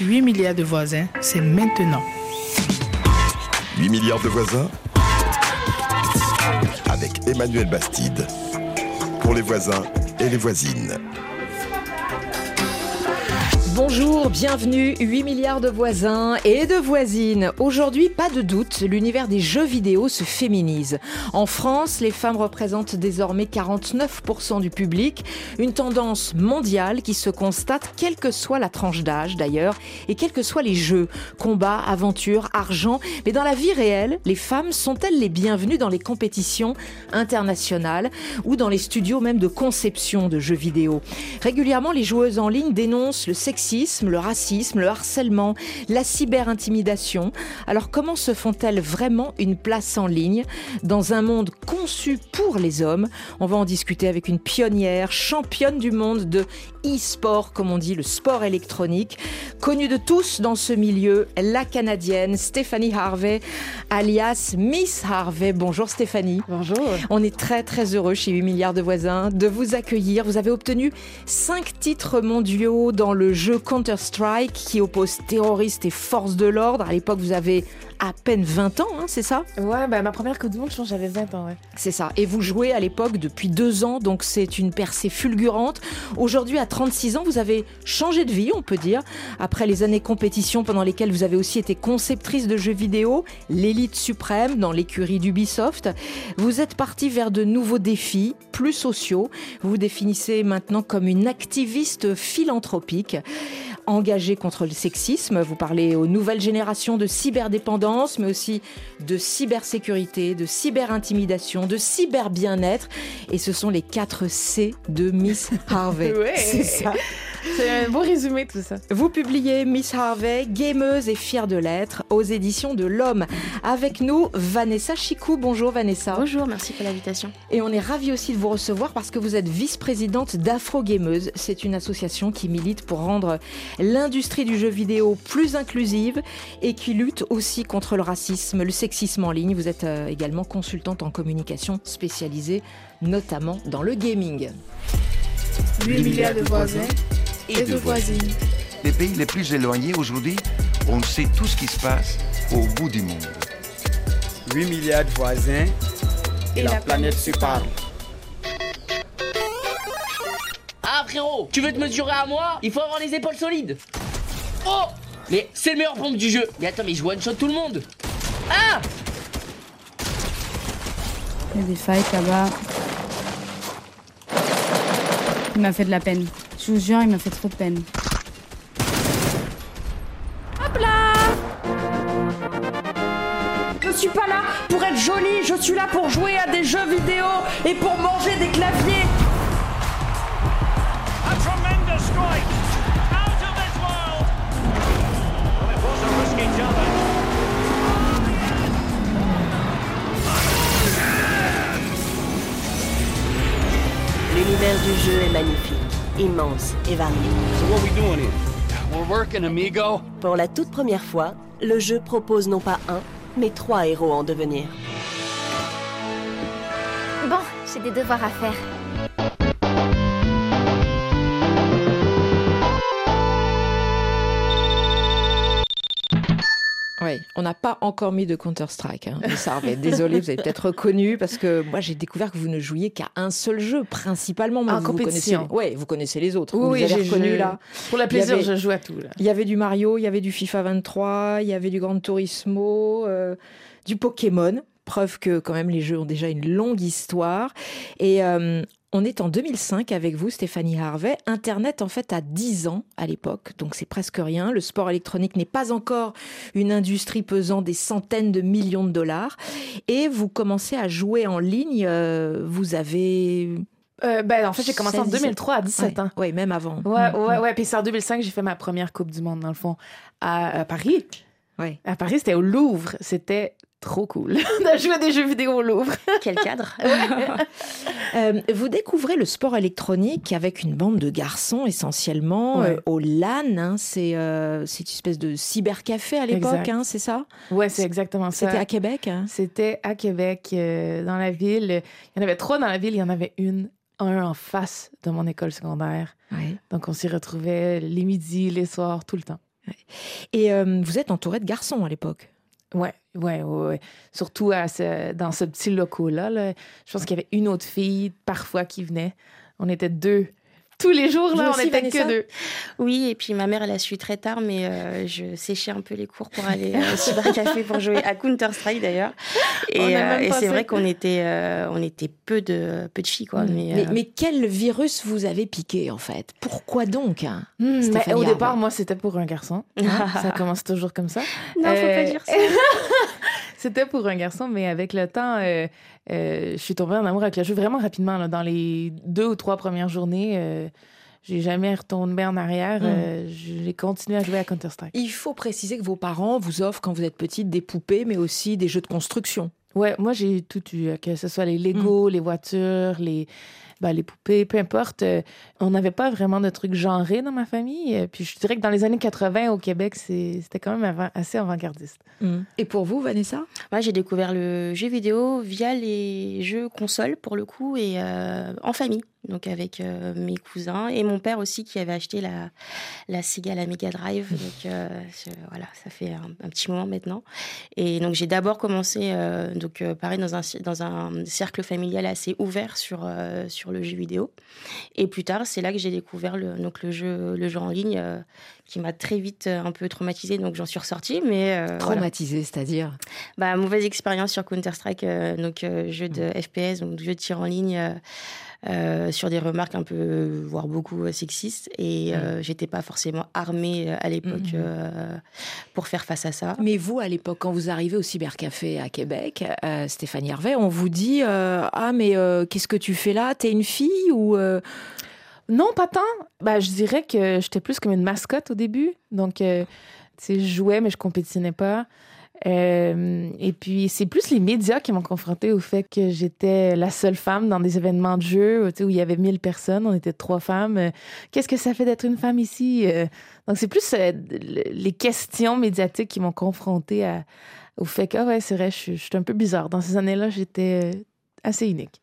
8 milliards de voisins, c'est maintenant. 8 milliards de voisins avec Emmanuel Bastide. Pour les voisins et les voisines. Bonjour, bienvenue, 8 milliards de voisins et de voisines. Aujourd'hui, pas de doute, l'univers des jeux vidéo se féminise. En France, les femmes représentent désormais 49% du public, une tendance mondiale qui se constate quelle que soit la tranche d'âge d'ailleurs et quels que soient les jeux, combats, aventures, argent. Mais dans la vie réelle, les femmes sont-elles les bienvenues dans les compétitions internationales ou dans les studios même de conception de jeux vidéo? Régulièrement, les joueuses en ligne dénoncent le sexisme le racisme, le harcèlement, la cyberintimidation. Alors comment se font-elles vraiment une place en ligne dans un monde conçu pour les hommes? On va en discuter avec une pionnière, championne du monde de e-sport, comme on dit, le sport électronique, connue de tous dans ce milieu, la Canadienne Stéphanie Harvey, alias Miss Harvey. Bonjour Stéphanie. Bonjour. On est très très heureux chez 8 milliards de voisins de vous accueillir. Vous avez obtenu 5 titres mondiaux dans le jeu Counter-Strike qui oppose terroristes et forces de l'ordre. À l'époque, vous avez à peine 20 ans, hein, c'est ça Ouais, bah, ma première Coupe du Monde, je pense j'avais 20 ans. Ouais. C'est ça. Et vous jouez à l'époque depuis deux ans, donc c'est une percée fulgurante. Aujourd'hui, à 36 ans, vous avez changé de vie, on peut dire. Après les années compétition pendant lesquelles vous avez aussi été conceptrice de jeux vidéo, l'élite suprême dans l'écurie d'Ubisoft, vous êtes partie vers de nouveaux défis, plus sociaux. Vous vous définissez maintenant comme une activiste philanthropique engagée contre le sexisme. Vous parlez aux nouvelles générations de cyberdépendance, mais aussi de cybersécurité, de cyberintimidation, de cyber-bien-être. Et ce sont les 4 C de Miss Harvey. C'est ça. C'est un beau résumé tout ça. Vous publiez Miss Harvey, gameuse et fière de l'être, aux éditions de l'Homme. Avec nous, Vanessa Chicou. Bonjour Vanessa. Bonjour, merci pour l'invitation. Et on est ravis aussi de vous recevoir parce que vous êtes vice-présidente d'Afro Gameuse. C'est une association qui milite pour rendre l'industrie du jeu vidéo plus inclusive et qui lutte aussi contre le racisme, le sexisme en ligne. Vous êtes euh, également consultante en communication spécialisée notamment dans le gaming. 8 milliards de voisins et de voisines. Les pays les plus éloignés aujourd'hui, on sait tout ce qui se passe au bout du monde. 8 milliards de voisins et, la, planète se parle. Ah frérot, tu veux te mesurer à moi? Il faut avoir les épaules solides. Oh Mais c'est le meilleur pompe du jeu. Mais attends, mais je one shot tout le monde. Ah Il y a des fights là-bas. Il m'a fait de la peine. Je vous jure, il m'a fait trop de peine. Hop là Je suis pas là pour être jolie, je suis là pour jouer à des jeux vidéo et pour manger des claviers. A tremendous strike out of this world. Well, it was a risky challenge. L'univers du jeu est magnifique, immense et varié. So what we doing here? We're working, amigo. Pour la toute première fois, le jeu propose non pas un, mais trois héros en devenir. Bon, j'ai des devoirs à faire. On n'a pas encore mis de Counter-Strike. Hein. Désolé, vous avez peut-être reconnu parce que moi j'ai découvert que vous ne jouiez qu'à un seul jeu, principalement. mais En vous, vous connaissez, compétition. ouais, vous connaissez les autres. Oui, vous j'ai reconnus joué. là. Pour la plaisir, avait- je joue à tout là. Il y avait du Mario, il y avait du FIFA 23, il y avait du Gran Turismo, euh, du Pokémon. Preuve que quand même les jeux ont déjà une longue histoire. Et euh, on est en 2005 avec vous, Stéphanie Harvey. Internet, en fait, a 10 ans à l'époque, donc c'est presque rien. Le sport électronique n'est pas encore une industrie pesant des centaines de millions de dollars. Et vous commencez à jouer en ligne. euh, vous avez... Euh, ben, en fait, j'ai commencé en 16, 2003 à 17 ouais, ans. ouais, même avant. Ouais, Mm, ouais, mm. ouais. Puis c'est en 2005 j'ai fait ma première Coupe du Monde, dans le fond, à, à Paris. Ouais. À Paris, c'était au Louvre. C'était trop cool de jouer à des jeux vidéo au Louvre. Quel cadre Euh, vous découvrez le sport électronique avec une bande de garçons essentiellement Ouais. euh, au LAN. hein. c'est euh, une espèce de cybercafé à l'époque, hein, c'est ça? Ouais, c'est exactement ça. C'était à Québec. hein? C'était à Québec, euh, dans la ville. Il y en avait trois dans la ville. Il y en avait une, un en face de mon école secondaire. Ouais. Donc, on s'y retrouvait les midis, les soirs, tout le temps. Et vous êtes entouré de garçons à l'époque? Ouais, ouais, ouais. Surtout à ce- dans ce petit local-là. là. Je pense qu'il y avait une autre fille parfois qui venait. On était deux. Tous les jours, Vous là, on aussi, était Vanessa que deux. Oui, et puis ma mère, elle a su très tard, mais euh, je séchais un peu les cours pour aller euh, au cybercafé pour jouer à Counter-Strike d'ailleurs. Et, On a même euh, et c'est vrai qu'on était, euh, on était peu de, peu de filles, quoi. Mais, mais, euh, mais quel virus vous avez piqué en fait? Pourquoi donc hein, mais Stéphanie au départ, moi, c'était pour un garçon. Ça commence toujours comme ça. Non, faut pas dire ça. c'était pour un garçon, mais avec le temps, euh, euh, je suis tombée en amour avec le jeu vraiment rapidement. là. dans les deux ou trois premières journées, euh, j'ai jamais retourné en arrière. Mm. j'ai continué à jouer à Counter-Strike. Il faut préciser que vos parents vous offrent quand vous êtes petite des poupées, mais aussi des jeux de construction. Ouais, moi j'ai tout eu, que ce soit les Lego, les voitures, les, ben, les poupées, peu importe. euh, on n'avait pas vraiment de trucs genrés dans ma famille. euh, Puis je dirais que dans les années 80 au Québec, c'était quand même avant- assez avant-gardiste. Et pour vous, Vanessa? Moi, j'ai découvert le jeu vidéo via les jeux consoles, pour le coup, et euh, en famille. Donc, avec euh, mes cousins et mon père aussi, qui avait acheté la, la Sega, la Mega Drive. Donc, euh, je- voilà, ça fait un, un petit moment maintenant. Et donc, j'ai d'abord commencé, euh, donc, euh, pareil, dans un, dans un cercle familial assez ouvert sur, sur le jeu vidéo. Et plus tard, c'est là que j'ai découvert le, donc, le, jeu, le jeu en ligne, qui m'a très vite un peu traumatisée. Donc, j'en suis ressortie. Mais, euh, voilà. Traumatisé, c'est-à-dire? Bah, mauvaise expérience sur Counter-Strike, donc jeu de FPS, donc jeu de tir en ligne, euh, euh, sur des remarques un peu, voire beaucoup euh, sexistes. Et euh, j'étais pas forcément armée euh, à l'époque euh, pour faire face à ça. Mais vous, à l'époque, quand vous arrivez au cybercafé à Québec, euh, Stéphanie Hervé, on vous dit euh, Ah, mais euh, qu'est-ce que tu fais là? T'es une fille ou euh, Non, pas tant. Ben, je dirais que j'étais plus comme une mascotte au début. Donc, euh, tu sais, je jouais, mais je compétitionnais pas. Euh, et puis, c'est plus les médias qui m'ont confronté au fait que j'étais la seule femme dans des événements de jeu où il y avait 1000 personnes. On était trois femmes. Euh, Qu'est-ce que ça fait d'être une femme ici? Euh, donc, c'est plus le- les questions médiatiques qui m'ont confronté à, au fait que, ah ouais, c'est vrai, je suis un peu bizarre. Dans ces années-là, j'étais assez unique.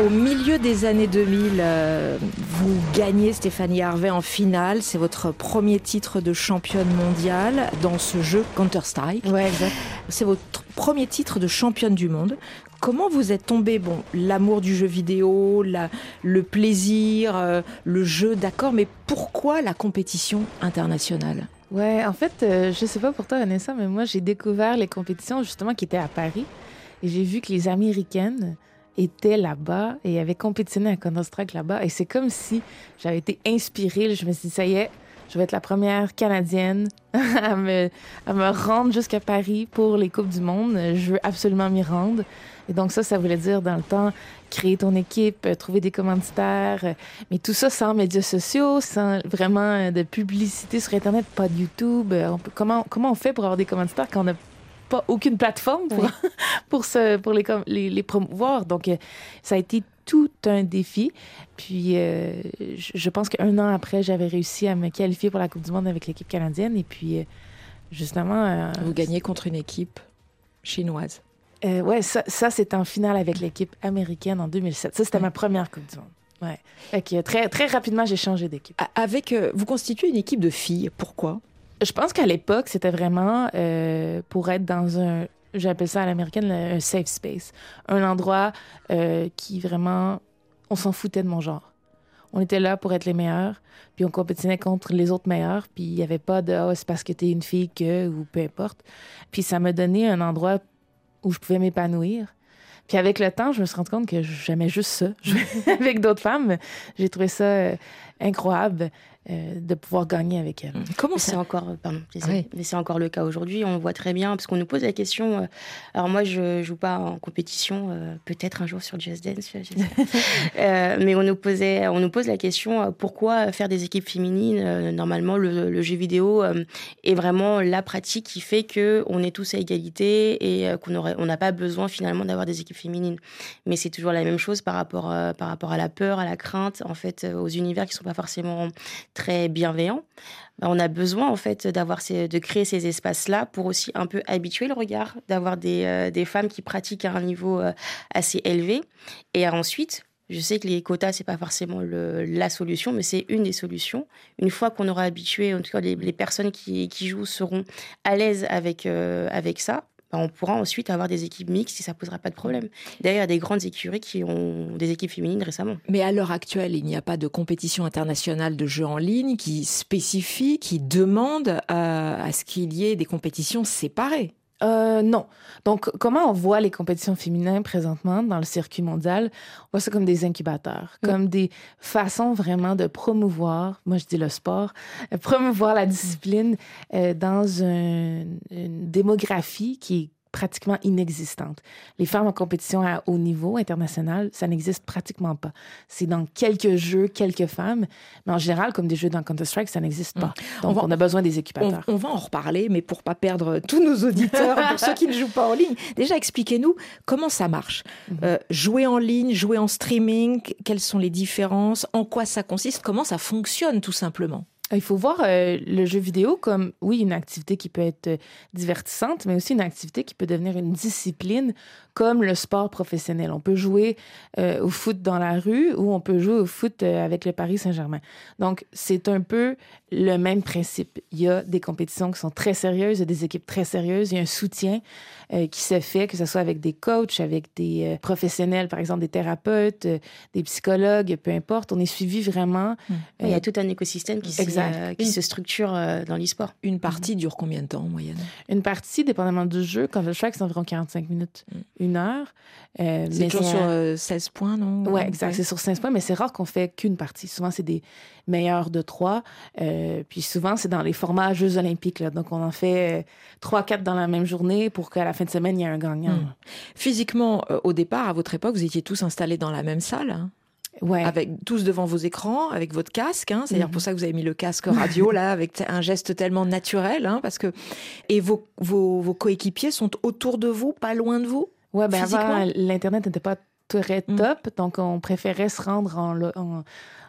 Au milieu des années 2000, euh, vous gagnez Stéphanie Harvey en finale. C'est votre premier titre de championne mondiale dans ce jeu Counter-Strike. Ouais. C'est votre premier titre de championne du monde. Comment vous êtes tombée Bon, l'amour du jeu vidéo, la- le plaisir, euh, le jeu, d'accord, mais pourquoi la compétition internationale? Ouais, en fait, euh, je sais pas pour toi, Vanessa, mais moi, j'ai découvert les compétitions justement qui étaient à Paris. Et j'ai vu que les Américaines étaient là-bas et avaient compétitionné à Counter-Strike là-bas. Et c'est comme si j'avais été inspirée. Je me suis dit, ça y est, je vais être la première Canadienne à me, à me rendre jusqu'à Paris pour les Coupes du Monde. Je veux absolument m'y rendre. Et donc ça, ça voulait dire dans le temps créer ton équipe, euh, trouver des commanditaires, mais tout ça sans médias sociaux, sans vraiment euh, de publicité sur Internet, pas de YouTube. Euh, comment, comment on fait pour avoir des commanditaires quand on n'a pas aucune plateforme pour, pour, se, pour les, com- les, les promouvoir? Donc euh, ça a été tout un défi. Puis euh, je je pense qu'un an après, j'avais réussi à me qualifier pour la Coupe du Monde avec l'équipe canadienne. Et puis euh, justement... euh, Vous gagnez contre une équipe chinoise. euh, ouais, ça, ça c'était en finale avec l'équipe américaine en 2007. Ça, c'était ma première Coupe du Monde. Ouais. Fait que très, très rapidement, j'ai changé d'équipe. Avec, euh, vous constituez une équipe de filles. Pourquoi? Je pense qu'à l'époque, c'était vraiment euh, pour être dans un, j'appelle ça à l'américaine, un safe space. Un endroit euh, qui vraiment, on s'en foutait de mon genre. On était là pour être les meilleurs, puis on compétitionnait contre les autres meilleurs, puis il n'y avait pas de Ah, c'est parce que t'es une fille que, ou peu importe. Puis ça m'a donné un endroit où je pouvais m'épanouir. Puis avec le temps, je me suis rendu compte que j'aimais juste ça. Avec d'autres femmes, j'ai trouvé ça euh, incroyable euh, de pouvoir gagner avec elles. Comment c'est encore, pardon, Oui. mais c'est encore le cas aujourd'hui. On voit très bien parce qu'on nous pose la question. euh, alors moi, je joue pas en compétition, euh, peut-être un jour sur Just Dance, mais on nous posait, on nous pose la question pourquoi faire des équipes féminines Normalement, le, le jeu vidéo est vraiment la pratique qui fait que on est tous à égalité et qu'on aurait, on n'a pas besoin finalement d'avoir des équipes féminines. Mais c'est toujours la même chose par rapport, par rapport à la peur, à la crainte, en fait, aux univers qui sont pas forcément très bienveillant, bah, on a besoin en fait d'avoir de créer ces espaces-là pour aussi un peu habituer le regard, d'avoir des, euh, femmes qui pratiquent à un niveau euh, assez élevé. Et ensuite, je sais que les quotas, c'est pas forcément la solution, mais c'est une des solutions. Une fois qu'on aura habitué, en tout cas les, personnes qui, qui, jouent seront à l'aise avec, euh, avec ça, bah, on pourra ensuite avoir des équipes mixtes si ça posera pas de problème. D'ailleurs, il y a des grandes écuries qui ont des équipes féminines récemment. Mais à l'heure actuelle, il n'y a pas de compétition internationale de jeux en ligne qui spécifie, qui demande à, à ce qu'il y ait des compétitions séparées. Euh, non. Donc, comment on voit les compétitions féminines présentement dans le circuit mondial? On voit ça comme des incubateurs, mm. comme des façons vraiment de promouvoir, moi je dis le sport, euh, promouvoir la discipline euh, dans une, une démographie qui est pratiquement inexistante. Les femmes en compétition à haut niveau international, ça n'existe pratiquement pas. C'est dans quelques jeux, quelques femmes, mais en général, comme des jeux dans Counter-Strike, ça n'existe pas. Mm. Donc, on, va, on, a besoin des équipateurs. On, on, va en reparler, mais pour pas perdre tous nos auditeurs, pour ceux qui ne jouent pas en ligne, déjà expliquez-nous comment ça marche. Mm -hmm. euh, jouer en ligne, jouer en streaming, quelles sont les différences, en quoi ça consiste, comment ça fonctionne tout simplement? Il faut voir euh, le jeu vidéo comme, oui, une activité qui peut être divertissante, mais aussi une activité qui peut devenir une discipline comme le sport professionnel. On peut jouer euh, au foot dans la rue ou on peut jouer au foot euh, avec le Paris Saint-Germain. Donc, c'est un peu le même principe. Il y a des compétitions qui sont très sérieuses, il y a des équipes très sérieuses, il y a un soutien euh, qui se fait, que ce soit avec des coachs, avec des euh, professionnels, par exemple des thérapeutes, euh, des psychologues, peu importe. On est suivi vraiment. Mmh. il y a tout un écosystème qui, qui une... se structure dans l'e-sport. Une partie mmh. dure combien de temps en moyenne? Une partie, dépendamment du jeu, quand je track, c'est environ 45 minutes, mmh. une heure. c'est toujours sur 16 points, non? Oui, exact. Ouais. C'est sur 16 points, mais c'est rare qu'on fait qu'une partie. Souvent, c'est des meilleurs de trois. Euh, puis souvent, c'est dans les formats Jeux olympiques. Là. Donc, on en fait trois, quatre dans la même journée pour qu'à la fin de semaine, il y ait un gagnant. Mmh. Physiquement, euh, au départ, à votre époque, vous étiez tous installés dans la même salle hein? Ouais. Avec tous devant vos écrans, avec votre casque. Hein, C'est-à-dire mmh. pour ça que vous avez mis le casque radio là, avec un geste tellement naturel, hein, parce que et vos, vos, vos coéquipiers sont autour de vous, pas loin de vous? Ouais, ben avant l'internet n'était pas très top, mmh. donc on préférait se rendre en, en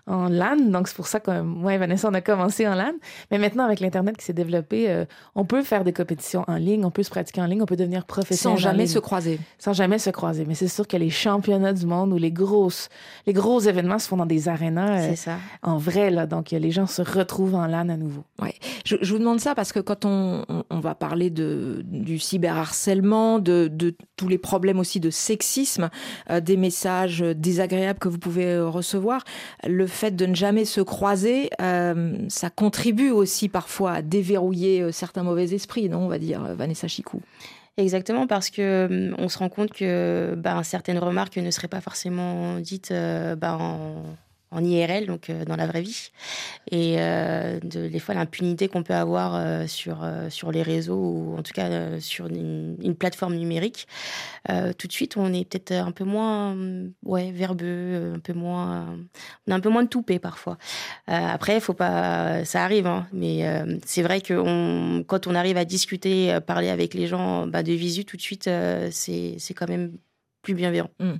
en LAN. Donc, c'est pour ça que, moi et Vanessa, on a commencé en LAN. Mais maintenant, avec l'Internet qui s'est développé, euh, on peut faire des compétitions en ligne, on peut se pratiquer en ligne, on peut devenir professionnel. Sans jamais se croiser. Sans jamais se croiser. Mais c'est sûr que les championnats du monde ou les, grosses, les gros événements se font dans des arénas euh, en vrai. Là, donc, les gens se retrouvent en LAN à nouveau. Ouais. Je, je vous demande ça parce que quand on, on, on va parler de, du cyberharcèlement, de, de tous les problèmes aussi de sexisme, euh, des messages désagréables que vous pouvez euh, recevoir, le fait de ne jamais se croiser, euh, ça contribue aussi parfois à déverrouiller euh, certains mauvais esprits, non On va dire, euh, Vanessa Chicou? Exactement, parce que on se rend compte que bah, certaines remarques ne seraient pas forcément dites bah, en en IRL, donc euh, dans la vraie vie. Et euh, de, des fois, l'impunité qu'on peut avoir euh, sur, sur les réseaux ou en tout cas sur une, plateforme numérique, tout de suite, on est peut-être un peu moins ouais, verbeux, un peu moins, on a un peu moins de toupet parfois. après, faut pas, ça arrive, hein, mais c'est vrai que quand on arrive à discuter, parler avec les gens bah, de visu, tout de suite, c'est quand même plus bienveillant. Mmh.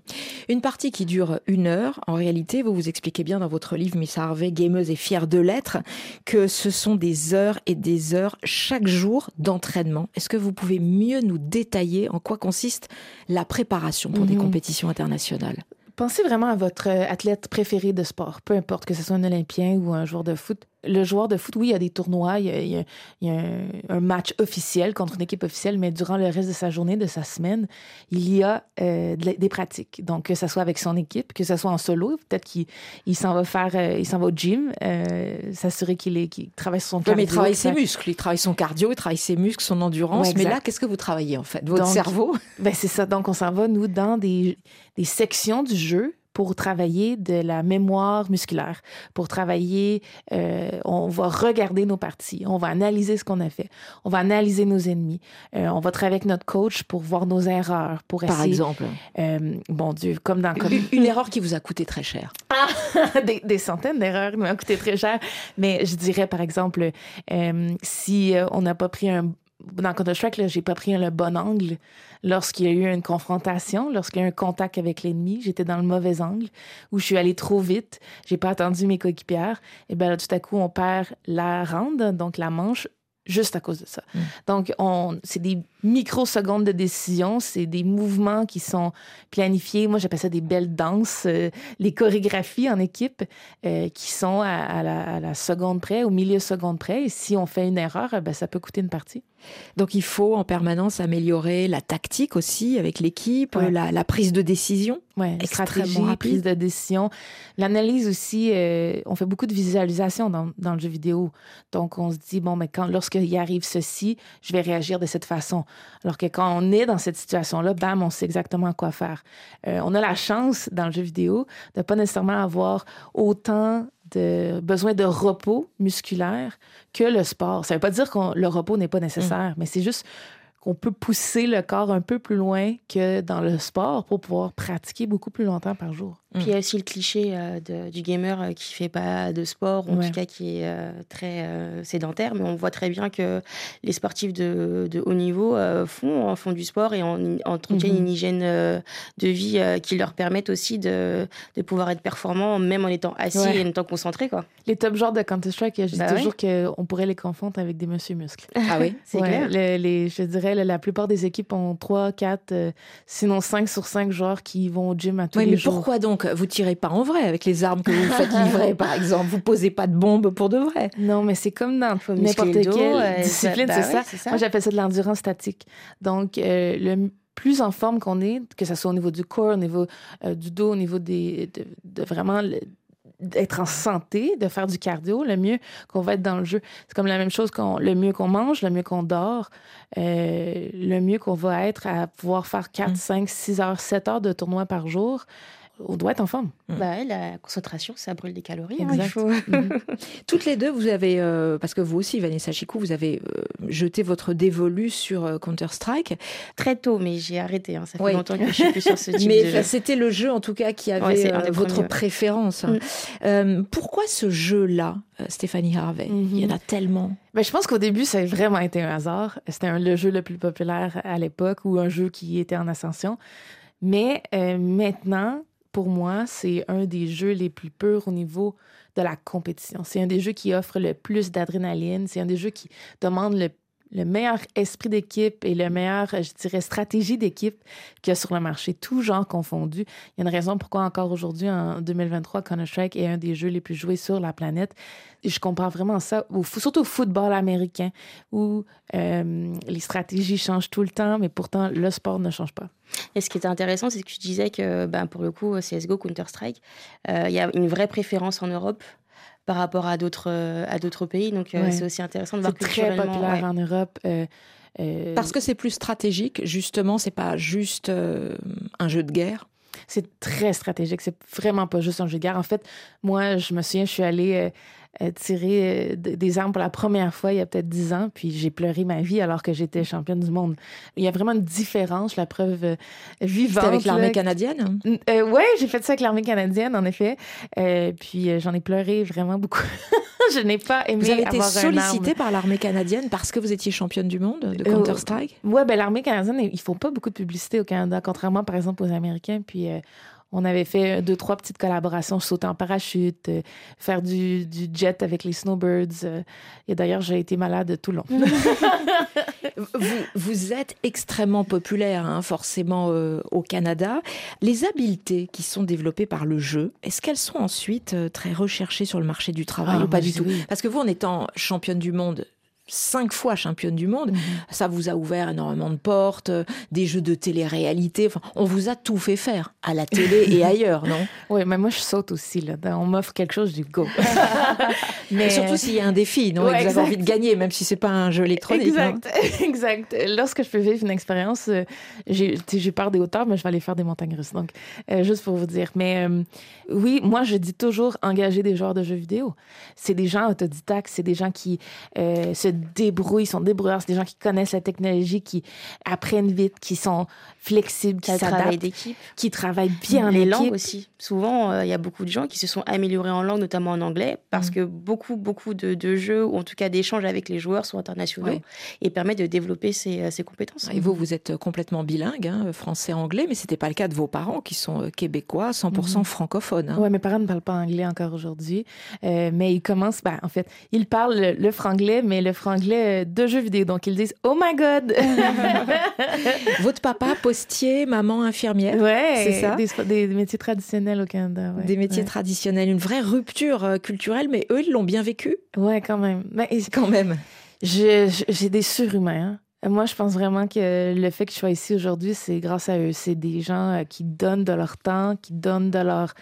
Une partie qui dure une heure, en réalité, vous vous expliquez bien dans votre livre Miss Harvey, gameuse et fière de l'être, que ce sont des heures et des heures chaque jour d'entraînement. Est-ce que vous pouvez mieux nous détailler en quoi consiste la préparation pour mmh. des compétitions internationales? Pensez vraiment à votre athlète préféré de sport, peu importe que ce soit un Olympien ou un joueur de foot le joueur de foot, oui, il y a des tournois, il y a, il y a, il y a un, un, match officiel contre une équipe officielle, mais durant le reste de sa journée, de sa semaine, il y a euh, des pratiques. Donc, que ce soit avec son équipe, que ce soit en solo, peut-être qu'il il, s'en va faire, euh, il s'en va au gym, euh, s'assurer qu'il qu travaille son cardio. mais il travaille ses muscles, il travaille son cardio, il travaille ses muscles, son endurance. Ouais, mais là, qu'est-ce que vous travaillez en fait? Votre Donc, cerveau? ben C'est ça. Donc, on s'en va, nous, dans des, des sections du jeu pour travailler de la mémoire musculaire, pour travailler, euh, on va regarder nos parties, on va analyser ce qu'on a fait, on va analyser nos ennemis, euh, on va travailler avec notre coach pour voir nos erreurs, pour Par essayer, exemple. euh, Bon Dieu, comme dans... Comme... Une, une erreur qui vous a coûté très cher. Ah, des, des, centaines d'erreurs qui m'ont coûté très cher, mais je dirais par exemple, euh, si on n'a pas pris un dans Counter-Strike, j'ai pas pris le bon angle lorsqu'il y a eu une confrontation, lorsqu'il y a eu un contact avec l'ennemi. J'étais dans le mauvais angle, où je suis allée trop vite. J'ai pas attendu mes coéquipières. Et ben là, tout à coup, on perd la rande, donc la manche, juste à cause de ça. Mm. Donc, on, c'est des microsecondes de décision, c'est des mouvements qui sont planifiés. Moi, j'appelle ça des belles danses, euh, les chorégraphies en équipe euh, qui sont à, la, seconde près, au milieu seconde près. Et si on fait une erreur, ben, ça peut coûter une partie. Donc, il faut en permanence améliorer la tactique aussi avec l'équipe, la, prise de décision. Oui, stratégie, prise de décision. L'analyse aussi, euh, on fait beaucoup de visualisation dans, dans, le jeu vidéo. Donc, on se dit, bon, mais quand, lorsqu'il arrive ceci, je vais réagir de cette façon. Alors que quand on est dans cette situation-là, bam, on sait exactement quoi faire. Euh, on a la chance dans le jeu vidéo de pas nécessairement avoir autant de besoin de repos musculaire que le sport. Ça ne veut pas dire que le repos n'est pas nécessaire, mm. mais c'est juste qu'on peut pousser le corps un peu plus loin que dans le sport pour pouvoir pratiquer beaucoup plus longtemps par jour. Puis il y a aussi le cliché euh, du gamer euh, qui fait pas de sport, ou en tout cas qui est euh, très sédentaire, mais on voit très bien que les sportifs de, haut niveau font, font du sport et entretiennent une mhm. hygiène de vie qui leur permettent aussi de, de, pouvoir être performants, même en étant assis et en étant concentrés. Quoi. Les top joueurs de Counter-Strike, je dis bah toujours qu'on pourrait les confondre avec des monsieur muscles. Ah oui, c'est clair. Les, je dirais, la plupart des équipes ont 3, 4, sinon 5 sur 5 joueurs qui vont au gym à tous les jours. Mais pourquoi donc vous tirez pas en vrai avec les armes que vous faites livrer, par exemple? Vous posez pas de bombes pour de vrai. Non, mais c'est comme dans n'importe quelle discipline, bah c'est ça. Moi, j'appelle ça de l'endurance statique. Donc, euh, le plus en forme qu'on est, que ce soit au niveau du corps, au niveau euh, du dos, au niveau des, de, vraiment d'être en santé, de faire du cardio, le mieux qu'on va être dans le jeu. C'est comme la même chose, qu'on, le mieux qu'on mange, le mieux qu'on dort, euh, le mieux qu'on va être à pouvoir faire 4, 5, 6 heures, 7 heures de tournoi par jour on doit être en forme. Mm. Bah, la concentration, ça brûle des calories. Hein, mm. Toutes les deux, vous avez, euh, parce que vous aussi, Vanessa Chicou, vous avez euh, jeté votre dévolu sur euh, Counter-Strike. Très tôt, mais j'ai arrêté. Hein. Ça fait longtemps que je suis plus sur ce type mais de jeu. c'était le jeu, en tout cas, qui avait votre préférence. Mm. pourquoi ce jeu-là, Stéphanie Harvey? Mm-hmm. Il y en a tellement. Ben, je pense qu'au début, ça a vraiment été un hasard. C'était le jeu le plus populaire à l'époque ou un jeu qui était en ascension. Mais maintenant, pour moi, c'est un des jeux les plus purs au niveau de la compétition. C'est un des jeux qui offre le plus d'adrénaline. C'est un des jeux qui demande le le meilleur esprit d'équipe et le meilleur, je dirais, stratégie d'équipe qu'il y a sur le marché, tout genre confondu. Il y a une raison pourquoi encore aujourd'hui, en 2023, Counter-Strike est un des jeux les plus joués sur la planète. Je compare vraiment ça, au, surtout au football américain, où euh, les stratégies changent tout le temps, mais pourtant le sport ne change pas. Et ce qui est intéressant, c'est que tu disais que ben, pour le coup, CSGO, Counter-Strike, euh, il y a une vraie préférence en Europe par rapport à d'autres euh, à d'autres pays. Donc euh, c'est aussi intéressant de voir que très populaire en Europe. Euh, Parce que c'est plus stratégique, justement, c'est pas juste un jeu de guerre. C'est très stratégique, c'est vraiment pas juste un jeu de guerre. En fait, moi, je me souviens, je suis allée euh, tirer euh, des armes pour la première fois il y a peut-être dix ans, puis j'ai pleuré ma vie alors que j'étais championne du monde. Il y a vraiment une différence, la preuve euh, vivante. avec l'armée canadienne? oui, j'ai fait ça avec l'armée canadienne, en effet. puis j'en ai pleuré vraiment beaucoup. je n'ai pas aimé Vous avez été sollicité par l'armée canadienne parce que vous étiez championne du monde de Counter-Strike? oui, ben, l'armée canadienne, ils font pas beaucoup de publicité au Canada, contrairement par exemple aux Américains. Puis on avait fait deux, trois petites collaborations, sauter en parachute, euh, faire du, jet avec les snowbirds. Euh, et d'ailleurs, j'ai été malade tout le long. vous, êtes extrêmement populaire, hein, forcément, euh, au Canada. Les habiletés qui sont développées par le jeu, est-ce qu'elles sont ensuite très recherchées sur le marché du travail ah, ou pas du tout Parce que vous, en étant championne du monde cinq fois championne du monde. Mhm. Ça vous a ouvert énormément de portes, euh, des jeux de télé-réalité. Enfin, on vous a tout fait faire à la télé et ailleurs, non? Oui, mais moi je saute aussi là. On m'offre quelque chose du go. mais surtout s'il y a un défi, non? Vous avez envie de gagner, même si c'est pas un jeu électronique. Exact, exact. Lorsque je peux vivre une expérience, euh, j'ai peur des hauteurs, mais je vais aller faire des montagnes russes. Donc, euh, juste pour vous dire. Mais oui, moi je dis toujours engager des joueurs de jeux vidéo. C'est des gens autodidactes, c'est des gens qui se débrouillent, ils sont débrouillards, c'est des gens qui connaissent la technologie, qui apprennent vite, qui sont flexibles, qui travaillent d'équipe, qui travaillent bien les langues aussi. Souvent, euh, il y a beaucoup de gens qui se sont améliorés en langue, notamment en anglais, parce mm. que beaucoup, beaucoup de, jeux, ou en tout cas d'échanges avec les joueurs, sont internationaux et permettent de développer ces, euh, compétences. Et vous, vous êtes complètement bilingue, hein, français-anglais, mais c'était pas le cas de vos parents qui sont euh, québécois, 100% mm-hmm. francophones. Hein. Oui, mes parents ne parlent pas anglais encore aujourd'hui, mais ils commencent, ben, en fait, ils parlent le, le franglais, mais le franglais de jeux vidéo. Donc, ils disent Oh my God Votre papa, postier, maman, infirmière. Ouais, c'est ça? Des, métiers traditionnels au Canada. Des métiers traditionnels, une vraie rupture euh, culturelle, mais eux, ils l'ont bien vécu? Ouais, quand même. Mais quand même. J'ai des surhumains. Hein. Moi, je pense vraiment que le fait que je sois ici aujourd'hui, c'est grâce à eux. C'est des gens euh, qui donnent de leur temps, qui donnent de leur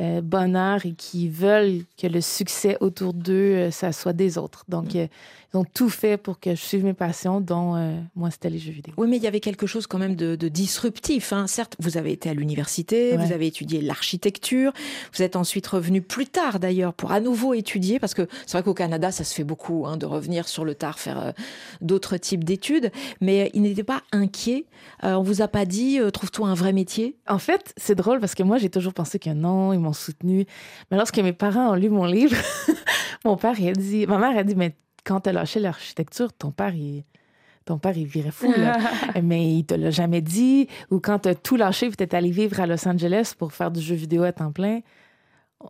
euh, bonheur et qui veulent que le succès autour d'eux, ça soit des autres. Donc, mm. Ils ont tout fait pour que je suive mes passions, dont euh, moi, c'était les jeux vidéo. Oui, mais il y avait quelque chose quand même de, disruptif. Hein. Certes, vous avez été à l'université, vous avez étudié l'architecture, vous êtes ensuite revenu plus tard d'ailleurs pour à nouveau étudier, parce que c'est vrai qu'au Canada, ça se fait beaucoup hein, de revenir sur le tard, faire euh, d'autres types d'études, mais il n'était pas inquiet. Euh, on vous a pas dit, trouve-toi un vrai métier? En fait, c'est drôle parce que moi, j'ai toujours pensé que non, ils m'ont soutenu. Mais lorsque mes parents ont lu mon livre, mon père il a dit, ma mère a dit, mais quand tu as lâché l'architecture, ton père, il, ton père, il virait fou, là. mais il te l'a jamais dit. Ou quand tu as tout lâché, tu es allé vivre à Los Angeles pour faire du jeu vidéo à temps plein,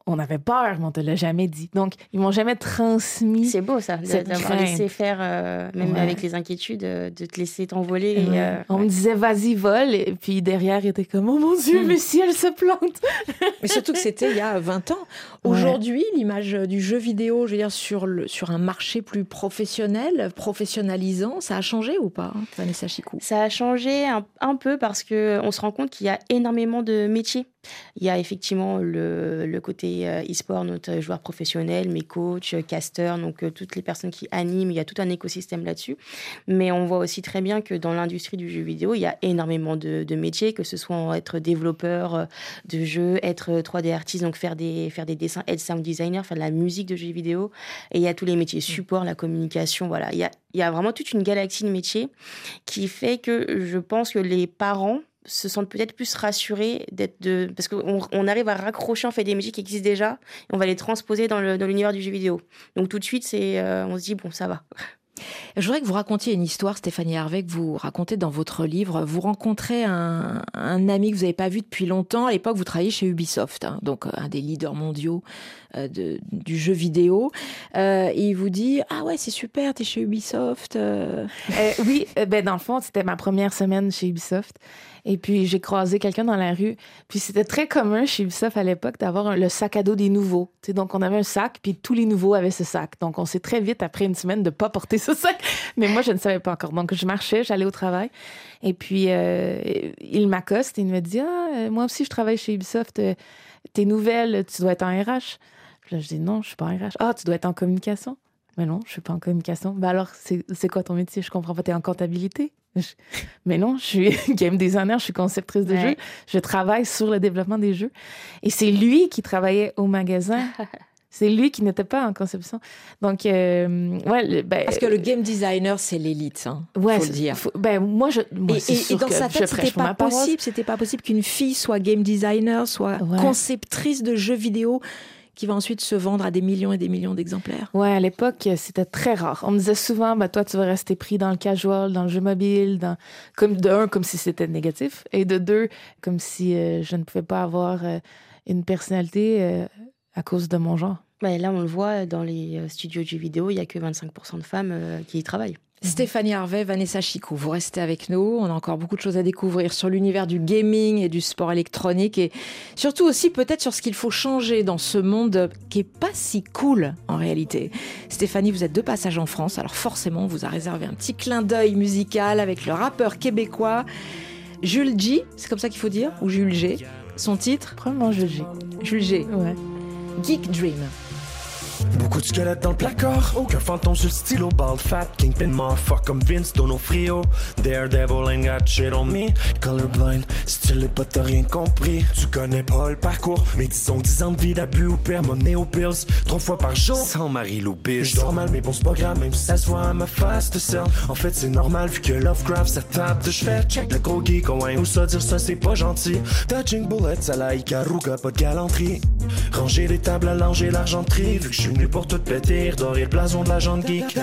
on avait peur, mais on te l'a jamais dit. Donc, ils m'ont jamais transmis. C'est beau ça, d'avoir laissé faire, euh, même avec les inquiétudes, euh, de te laisser t'envoler. Euh, on me disait vas-y vole, et puis derrière il était comme oh mon dieu, mais si elle se plante. mais surtout que c'était il y a 20 ans. Aujourd'hui, l'image du jeu vidéo, je veux dire sur le sur un marché plus professionnel, professionnalisant, ça a changé ou pas, Vanessa Chicou? Ça a changé un, un peu parce que on se rend compte qu'il y a énormément de métiers il y a effectivement le, côté euh, e-sport, notre joueur professionnel, mes coachs, euh, casters, donc euh, toutes les personnes qui animent, il y a tout un écosystème là-dessus. Mais on voit aussi très bien que dans l'industrie du jeu vidéo, il y a énormément de, métiers, que ce soit être développeur de jeux, être 3D artiste, donc faire des, faire des dessins, être sound designer, faire de la musique de jeux vidéo. Et il y a tous les métiers mmh. support, la communication, voilà. Il y a, il y a vraiment toute une galaxie de métiers qui fait que je pense que les parents se sentent peut-être plus rassurés d'être de parce qu'on on arrive à raccrocher en fait des métiers qui existent déjà et on va les transposer dans l'univers du jeu vidéo donc tout de suite c'est euh, on se dit bon ça va je voudrais que vous racontiez une histoire, Stéphanie Harvey, que vous racontez dans votre livre. Vous rencontrez un, ami que vous n'avez pas vu depuis longtemps. À l'époque, vous travailliez chez Ubisoft, hein, donc euh, un des leaders mondiaux euh, de, du jeu vidéo. Euh, et il vous dit Ah ouais, c'est super, t'es chez Ubisoft. oui, ben dans le fond, c'était ma première semaine chez Ubisoft. Et puis, j'ai croisé quelqu'un dans la rue. Puis, c'était très commun chez Ubisoft à l'époque d'avoir le sac à dos des nouveaux. donc, on avait un sac, puis tous les nouveaux avaient ce sac. Donc, on s'est très vite, après une semaine, de pas porter ce sac. Mais moi, je ne savais pas encore. Donc, je marchais, j'allais au travail. Et puis, euh, il m'accoste et il me dit Ah, euh, moi aussi, je travaille chez Ubisoft. Euh, tes nouvelles, tu dois être en RH. Là, je dis Non, je suis pas en RH. Ah, tu dois être en communication. Mais non, je suis pas en communication. Ben alors, c'est quoi ton métier? Je comprends pas. T'es en comptabilité? Mais non, je suis game designer, je suis conceptrice de jeux. Je travaille sur le développement des jeux. Et c'est lui qui travaillait au magasin. C'est lui qui n'était pas en conception. Donc, euh, ouais. Ben, Parce que le game designer, c'est l'élite, hein, ouais, faut le dire. ben, moi, je. Moi, et, dans sa tête, c'était pas possible. C'était pas possible qu'une fille soit game designer, soit conceptrice de jeux vidéo qui va ensuite se vendre à des millions et des millions d'exemplaires. Ouais, à l'époque, c'était très rare. On me disait souvent, bah, toi, tu vas rester pris dans le casual, dans le jeu mobile, dans... comme de un, comme si c'était négatif, et de deux, comme si euh, je ne pouvais pas avoir euh, une personnalité euh, à cause de mon genre. Ben, là, on le voit dans les studios de jeux vidéo, il n'y a que 25% de femmes qui y travaillent. Mhm. Stéphanie Harvey, Vanessa Chicou, vous restez avec nous. On a encore beaucoup de choses à découvrir sur l'univers du gaming et du sport électronique et surtout aussi peut-être sur ce qu'il faut changer dans ce monde qui est pas si cool en réalité. Stéphanie, vous êtes de passage en France, alors forcément, on vous a réservé un petit clin d'œil musical avec le rappeur québécois Jules G, c'est comme ça qu'il faut dire, ou Jules G. Son titre? Probablement Jules G. Jules G. Ouais. Geek Dream. Beaucoup de squelettes dans le placard. Aucun fantôme sur le stylo. Bald fat, kingpin, fuck comme Vince, Donofrio. Daredevil ain't got shit on me. Colorblind, style pas t'as rien compris. Tu connais pas le parcours. Mais disons 10 ans de vie d'abus ou père, monnaie aux pills. Trois fois par jour. Sans Marie-Lou Je dors mal, mais bon, c'est pas grave, même si ça se voit à ma face de sel. En fait, c'est normal vu que Lovecraft, ça tape de chevet. Check le gros geek, ouais, où ça dire ça, c'est pas gentil. Touching bullets à la Ikaruga, pas de galanterie. Ranger les tables à langer l'argenterie. Vu que je suis venu pour tout péter, dorer le blason de la jante geek.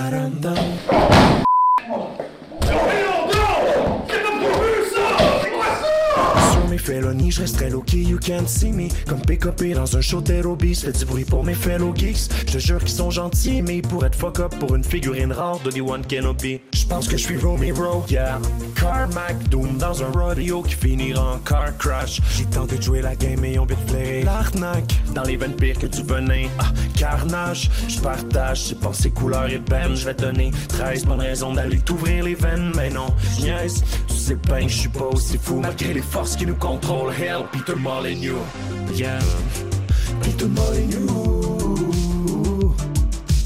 Féloni, je resterai low key, you can't see me. Comme PKP dans un show Terrobis, fais du bruit pour mes fellow geeks. Je jure qu'ils sont gentils, mais pourraient être fuck up pour une figurine rare de D1 Kenobi. Je pense que je suis Romero, yeah. Carmack Doom dans un rodeo qui finira en car crash. J'ai tenté de jouer la game et on vite flairé l'arnaque. Dans les veines pires que du venin, ah, carnage. Je partage, j'ai pensé couleur et ben. Je vais donner 13 bonnes raisons d'aller t'ouvrir les veines, mais non, yes. Tu sais bien je suis pas aussi fou malgré les forces qui nous comptent control hell, Peter Molyneux. Yeah, Peter Molyneux.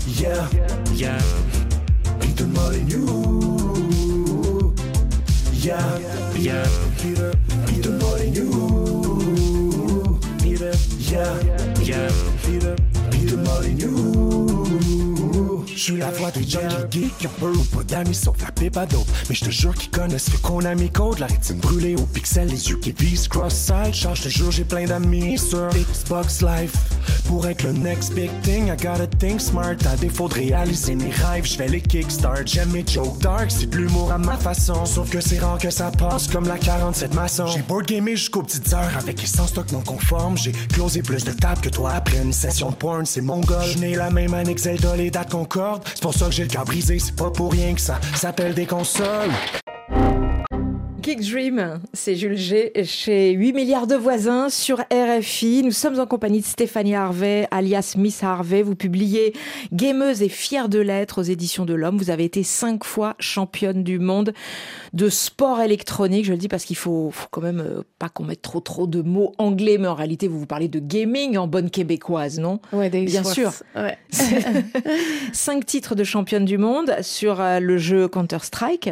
Yeah, yeah, Peter Molyneux. Yeah, yeah, Peter, Peter Molyneux. Peter, yeah, yeah, Peter, Peter Molyneux. Je suis la voix des junkies geeks, un peu ou pas d'amis sauf la pépa Mais je te jure qu'ils connaissent ce qu'on a mis code, la rétine brûlée au pixel, les yeux qui visent cross-side. Charge, je te jure, j'ai plein d'amis sur Xbox Live. Pour être le next big thing, I gotta think smart. À défaut de réaliser mes rêves, je fais les kickstart. J'aime mes jokes dark, c'est de l'humour à ma façon. Sauf que c'est rare que ça passe comme la 47 maçon. J'ai board gamé jusqu'aux petites heures avec les sans stock non conformes. J'ai closé plus de tables que toi après une session de porn, c'est mon goal. J'n'ai la même année que Zelda, les dates concordent. C'est pour ça que j'ai le cœur brisé, c'est pas pour rien que ça s'appelle des consoles. Geek Dream, c'est Jules G chez 8 milliards de voisins sur RFI. Nous sommes en compagnie de Stéphanie Harvey, alias Miss Harvey. Vous publiez Gameuse et fière de l'être aux éditions de l'Homme. Vous avez été cinq fois championne du monde de sport électronique. Je le dis parce qu'il faut, faut, quand même euh, pas qu'on mette trop trop de mots anglais, mais en réalité, vous vous parlez de gaming en bonne québécoise, non? Oui, bien sûr. Ouais. cinq titres de championne du monde sur euh, le jeu Counter-Strike.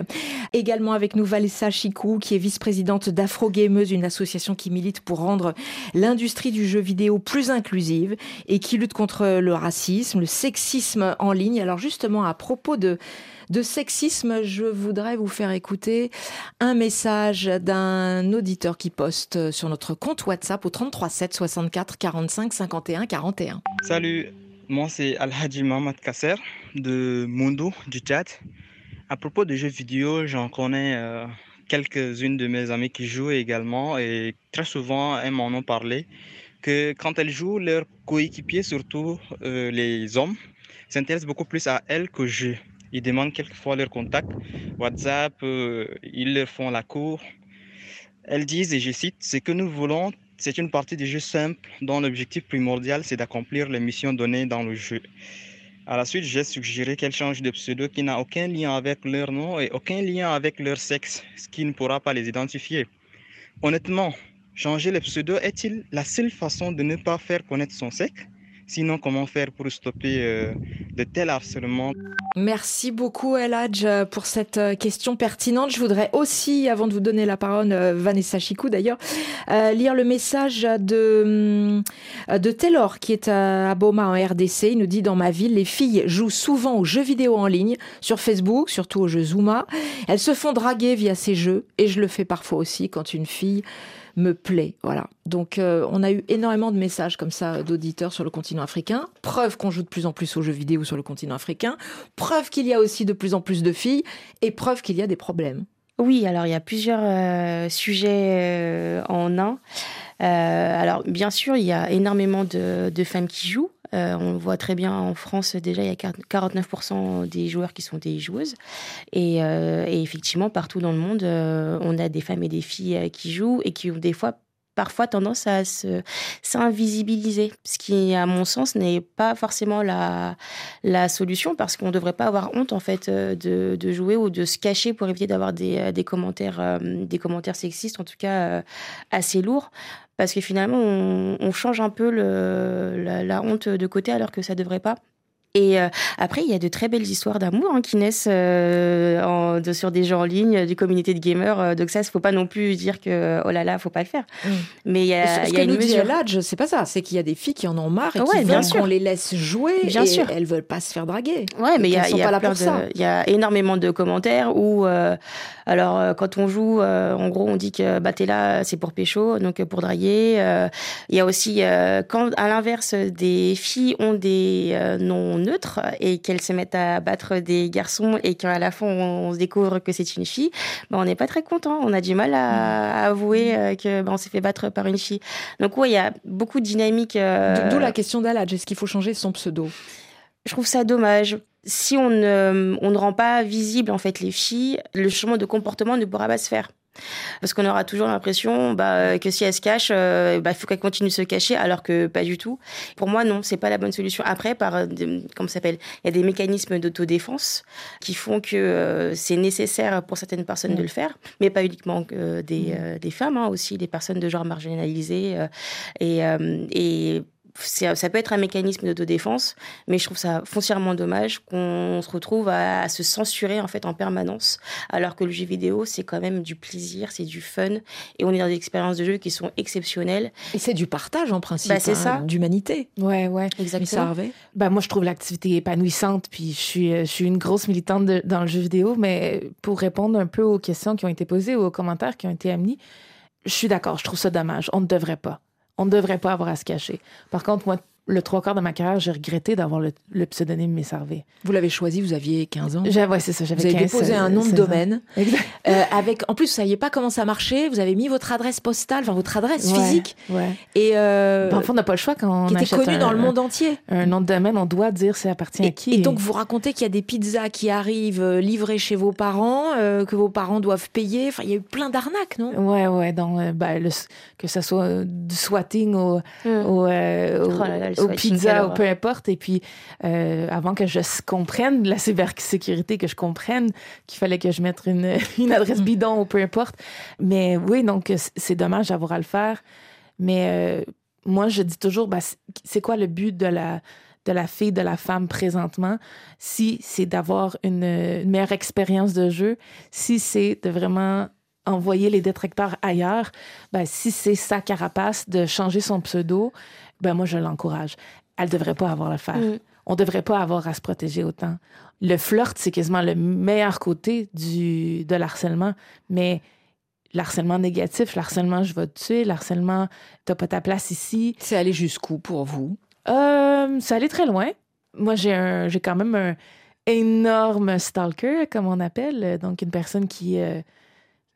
Également avec nous Valessa Chico qui est vice-présidente d'Afro Gameuse, une association qui milite pour rendre l'industrie du jeu vidéo plus inclusive et qui lutte contre le racisme, le sexisme en ligne. Alors justement, à propos de de sexisme, je voudrais vous faire écouter un message d'un auditeur qui poste sur notre compte WhatsApp au 33 7 64 45 51 41. Salut, moi c'est Alhaji Mohamed Kasser de Mundo du Tchad. À propos de jeux vidéo, j'en connais euh, quelques-unes de mes amies qui jouent également et très souvent elles m'en ont parlé que quand elles jouent, leurs coéquipiers, surtout euh, les hommes, s'intéressent beaucoup plus à elles qu'au jeu. Ils demandent quelquefois leur contact, WhatsApp, euh, ils leur font la cour. Elles disent, et je cite, ce que nous voulons, c'est une partie du jeu simple dont l'objectif primordial, c'est d'accomplir les missions données dans le jeu. À la suite, j'ai suggéré qu'elles changent de pseudo qui n'a aucun lien avec leur nom et aucun lien avec leur sexe, ce qui ne pourra pas les identifier. Honnêtement, changer le pseudo est-il la seule façon de ne pas faire connaître son sexe? Sinon, comment faire pour stopper euh, de tels harcèlements? Merci beaucoup, Eladj, pour cette euh, question pertinente. Je voudrais aussi, avant de vous donner la parole, euh, Vanessa Chicou d'ailleurs, lire le message de, de Taylor, qui est à Boma en RDC. Il nous dit Dans ma ville, les filles jouent souvent aux jeux vidéo en ligne, sur Facebook, surtout aux jeux Zuma. Elles se font draguer via ces jeux, et je le fais parfois aussi quand une fille me plaît. Voilà. Donc euh, on a eu énormément de messages comme ça d'auditeurs sur le continent africain. Preuve qu'on joue de plus en plus aux jeux vidéo sur le continent africain. Preuve qu'il y a aussi de plus en plus de filles. Et preuve qu'il y a des problèmes. Oui, alors il y a plusieurs euh, sujets euh, en un. alors bien sûr, il y a énormément de femmes qui jouent. Euh, on voit très bien en France, déjà, il y a 49% des joueurs qui sont des joueuses. Euh, et, effectivement, partout dans le monde, euh, on a des femmes et des filles qui jouent et qui ont des fois parfois tendance à s'invisibiliser, ce qui, à mon sens, n'est pas forcément la, la solution parce qu'on ne devrait pas avoir honte en fait de, jouer ou de se cacher pour éviter d'avoir des, commentaires, des commentaires sexistes, en tout cas assez lourds parce que finalement, on, change un peu le, la, honte de côté alors que ça devrait pas. Et euh, après, il y a de très belles histoires d'amour hein, qui naissent euh, en, de, sur des jeux en ligne, des communautés de gamers. Euh, donc ça, il ne faut pas non plus dire que oh là là, faut pas le faire. Mm. Mais il y a, Ce y que une nous mesure. C'est pas ça. C'est qu'il y a des filles qui en ont marre et Ouais, qui bien veulent qu'on les laisse jouer. Bien et sûr. Elles veulent pas se faire draguer. Ouais, mais il y a, y a de- y a énormément de commentaires où, euh, alors, euh, quand on joue, euh, en gros, on dit que bah, t'es là, c'est pour pécho, donc euh, pour draguer. Euh, Il y a aussi, euh, quand à l'inverse, des filles ont des euh, noms neutres et qu'elles se mettent à battre des garçons et qu'à la fin, on, on se découvre que c'est une fille, bah, on n'est pas très content. On a du mal à, à avouer euh, que bah, on s'est fait battre par une fille. Donc, ouais, il y a beaucoup de dynamiques. euh, D'où la question d'Eladj. Est-ce qu'il faut changer son pseudo? Je trouve ça dommage. Si on ne, on ne rend pas visible en fait les filles, le changement de comportement ne pourra pas se faire. Parce qu'on aura toujours l'impression bah, que si elles se cachent, euh, bah, il faut qu'elles continuent de se cacher, alors que pas du tout. Pour moi, non, c'est pas la bonne solution. Après, par euh, des- comment s'appelle? Il y a des mécanismes d'autodéfense qui font que euh, c'est nécessaire pour certaines personnes de le faire, mais pas uniquement euh, des, euh, des femmes, hein, aussi des personnes de genre marginalisées euh, et, euh, et ça peut être un mécanisme d'autodéfense, mais je trouve ça foncièrement dommage qu'on se retrouve à, à se censurer en fait en permanence, alors que le jeu vidéo c'est quand même du plaisir, c'est du fun, et on est dans des expériences de jeu qui sont exceptionnelles. Et c'est du partage en principe, Bah, c'est hein, ça. d'humanité. Ouais, ouais. Exactement. Harvey Ben, moi, je trouve l'activité épanouissante, puis je suis, euh, je suis une grosse militante de- dans le jeu vidéo, mais pour répondre un peu aux questions qui ont été posées ou aux commentaires qui ont été amenés, je suis d'accord, je trouve ça dommage. On ne devrait pas. On ne devrait pas avoir à se cacher. Par contre, moi, le trois quarts de ma carrière, j'ai regretté d'avoir le, le pseudonyme Messervé. Vous l'avez choisi, vous aviez 15 ans. J'avais- ouais, c'est ça, j'avais Vous avez 15, déposé un nom de 16 ans. domaine. Exact. Euh, avec, en plus, vous saviez pas comment ça marchait. Vous avez mis votre adresse postale, enfin votre adresse Ouais, physique. Ouais. Et euh, Ben, on n'a pas le choix quand on qui était connu un- dans le monde entier. Un nom de domaine, on doit dire ça appartient à Et, qui. et donc vous racontez qu'il y a des pizzas qui arrivent euh, livrées chez vos parents, euh, que vos parents doivent payer. Enfin, il y a eu plein d'arnaques, non? Ouais, ouais. Donc, ben, le- que ce soit du swatting au, au, euh, au- Oh là là, le aux pizzas, ou peu importe. Et puis, euh, avant que je comprenne la cybersécurité, que je comprenne qu'il fallait que je mette une, une adresse bidon ou peu importe. Mais oui, donc, c'est dommage d'avoir à le faire. Mais euh, moi, je dis toujours, ben, c'est- c'est quoi le but de la de la fille, de la femme présentement, si c'est d'avoir une, une meilleure expérience de jeu, si c'est de vraiment envoyer les détracteurs ailleurs, ben, si c'est sa carapace de changer son pseudo, ben moi, je l'encourage. Elle devrait pas avoir à le faire. Mm. On devrait pas avoir à se protéger autant. Le flirt, c'est quasiment le meilleur côté du, de l'harcèlement, mais l'harcèlement négatif, l'harcèlement je vais te tuer, l'harcèlement t'as pas ta place ici. C'est allé jusqu'où pour vous? Euh, ça allait très loin. Moi, j'ai j'ai quand même un énorme stalker, comme on appelle, donc une personne qui, euh,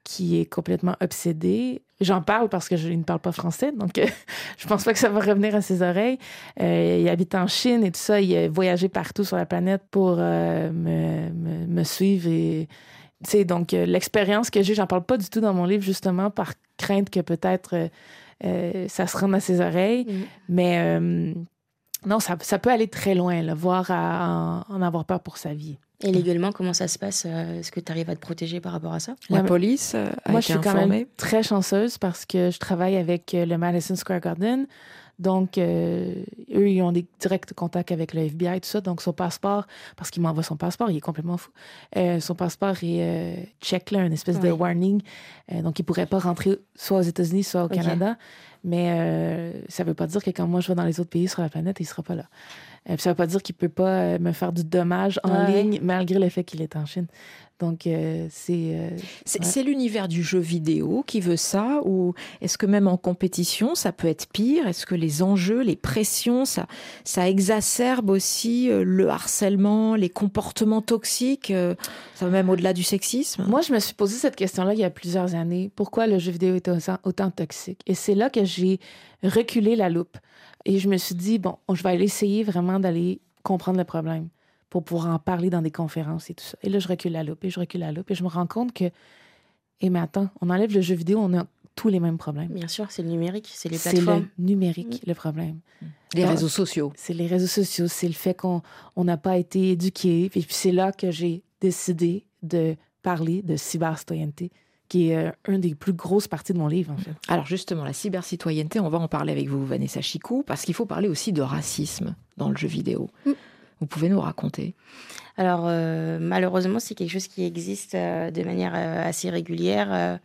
qui est complètement obsédée. J'en parle parce que je ne parle pas français, donc euh, je pense pas que ça va revenir à ses oreilles. Euh, il habite en Chine et tout ça. Il a voyagé partout sur la planète pour euh, me, me, me suivre et donc euh, l'expérience que j'ai, j'en parle pas du tout dans mon livre justement par crainte que peut-être ça se rende à ses oreilles, mais non, ça, ça peut aller très loin, là, voire à en avoir peur pour sa vie. Et légalement, comment ça se passe euh, Est-ce que tu arrives à te protéger par rapport à ça? La police euh, a Moi, été je suis quand même très chanceuse parce que je travaille avec euh, le Madison Square Garden. Donc, euh, eux, ils ont des directs contacts avec le FBI et tout ça. Donc, son passeport, parce qu'il m'envoie son passeport, il est complètement fou. Euh, son passeport est euh, check, là, une espèce de warning. Euh, donc, il pourrait pas rentrer soit aux États-Unis, soit au. Canada. Mais euh, ça veut pas dire que quand moi, je vais dans les autres pays sur la planète, il sera pas là. Euh, ça veut pas dire qu'il peut pas euh, me faire du dommage en Ouais. ligne, malgré le fait qu'il est en Chine. Donc, euh, c'est... euh, C'est ouais. l'univers du jeu vidéo qui veut ça ou est-ce que même en compétition, ça peut être pire? Est-ce que les enjeux, les pressions, ça, ça exacerbe aussi le harcèlement, les comportements toxiques, euh, ça va même au-delà du sexisme? Moi, je me suis posé cette question-là il y a plusieurs années. Pourquoi le jeu vidéo est autant, autant toxique? Et c'est là que j'ai reculé la loupe. Et je me suis dit, bon, je vais aller essayer vraiment d'aller comprendre le problème pour pouvoir en parler dans des conférences et tout ça. Et là, je recule la loupe et je recule la loupe et je me rends compte que, et mais attends, on enlève le jeu vidéo, on a tous les mêmes problèmes. Bien sûr, c'est le numérique, c'est les C'est plateformes. le numérique, le problème. Les Donc, réseaux sociaux. C'est les réseaux sociaux, c'est le fait qu'on on n'a pas été éduqué. Et puis c'est là que j'ai décidé de parler de cybercitoyenneté, qui est euh, une des plus grosses parties de mon livre, en fait. Alors justement, la cybercitoyenneté, on va en parler avec vous, Vanessa Chicou, parce qu'il faut parler aussi de racisme dans le jeu vidéo. Mm. Vous pouvez nous raconter alors euh, malheureusement, c'est quelque chose qui existe euh, de manière euh, assez régulière. euh,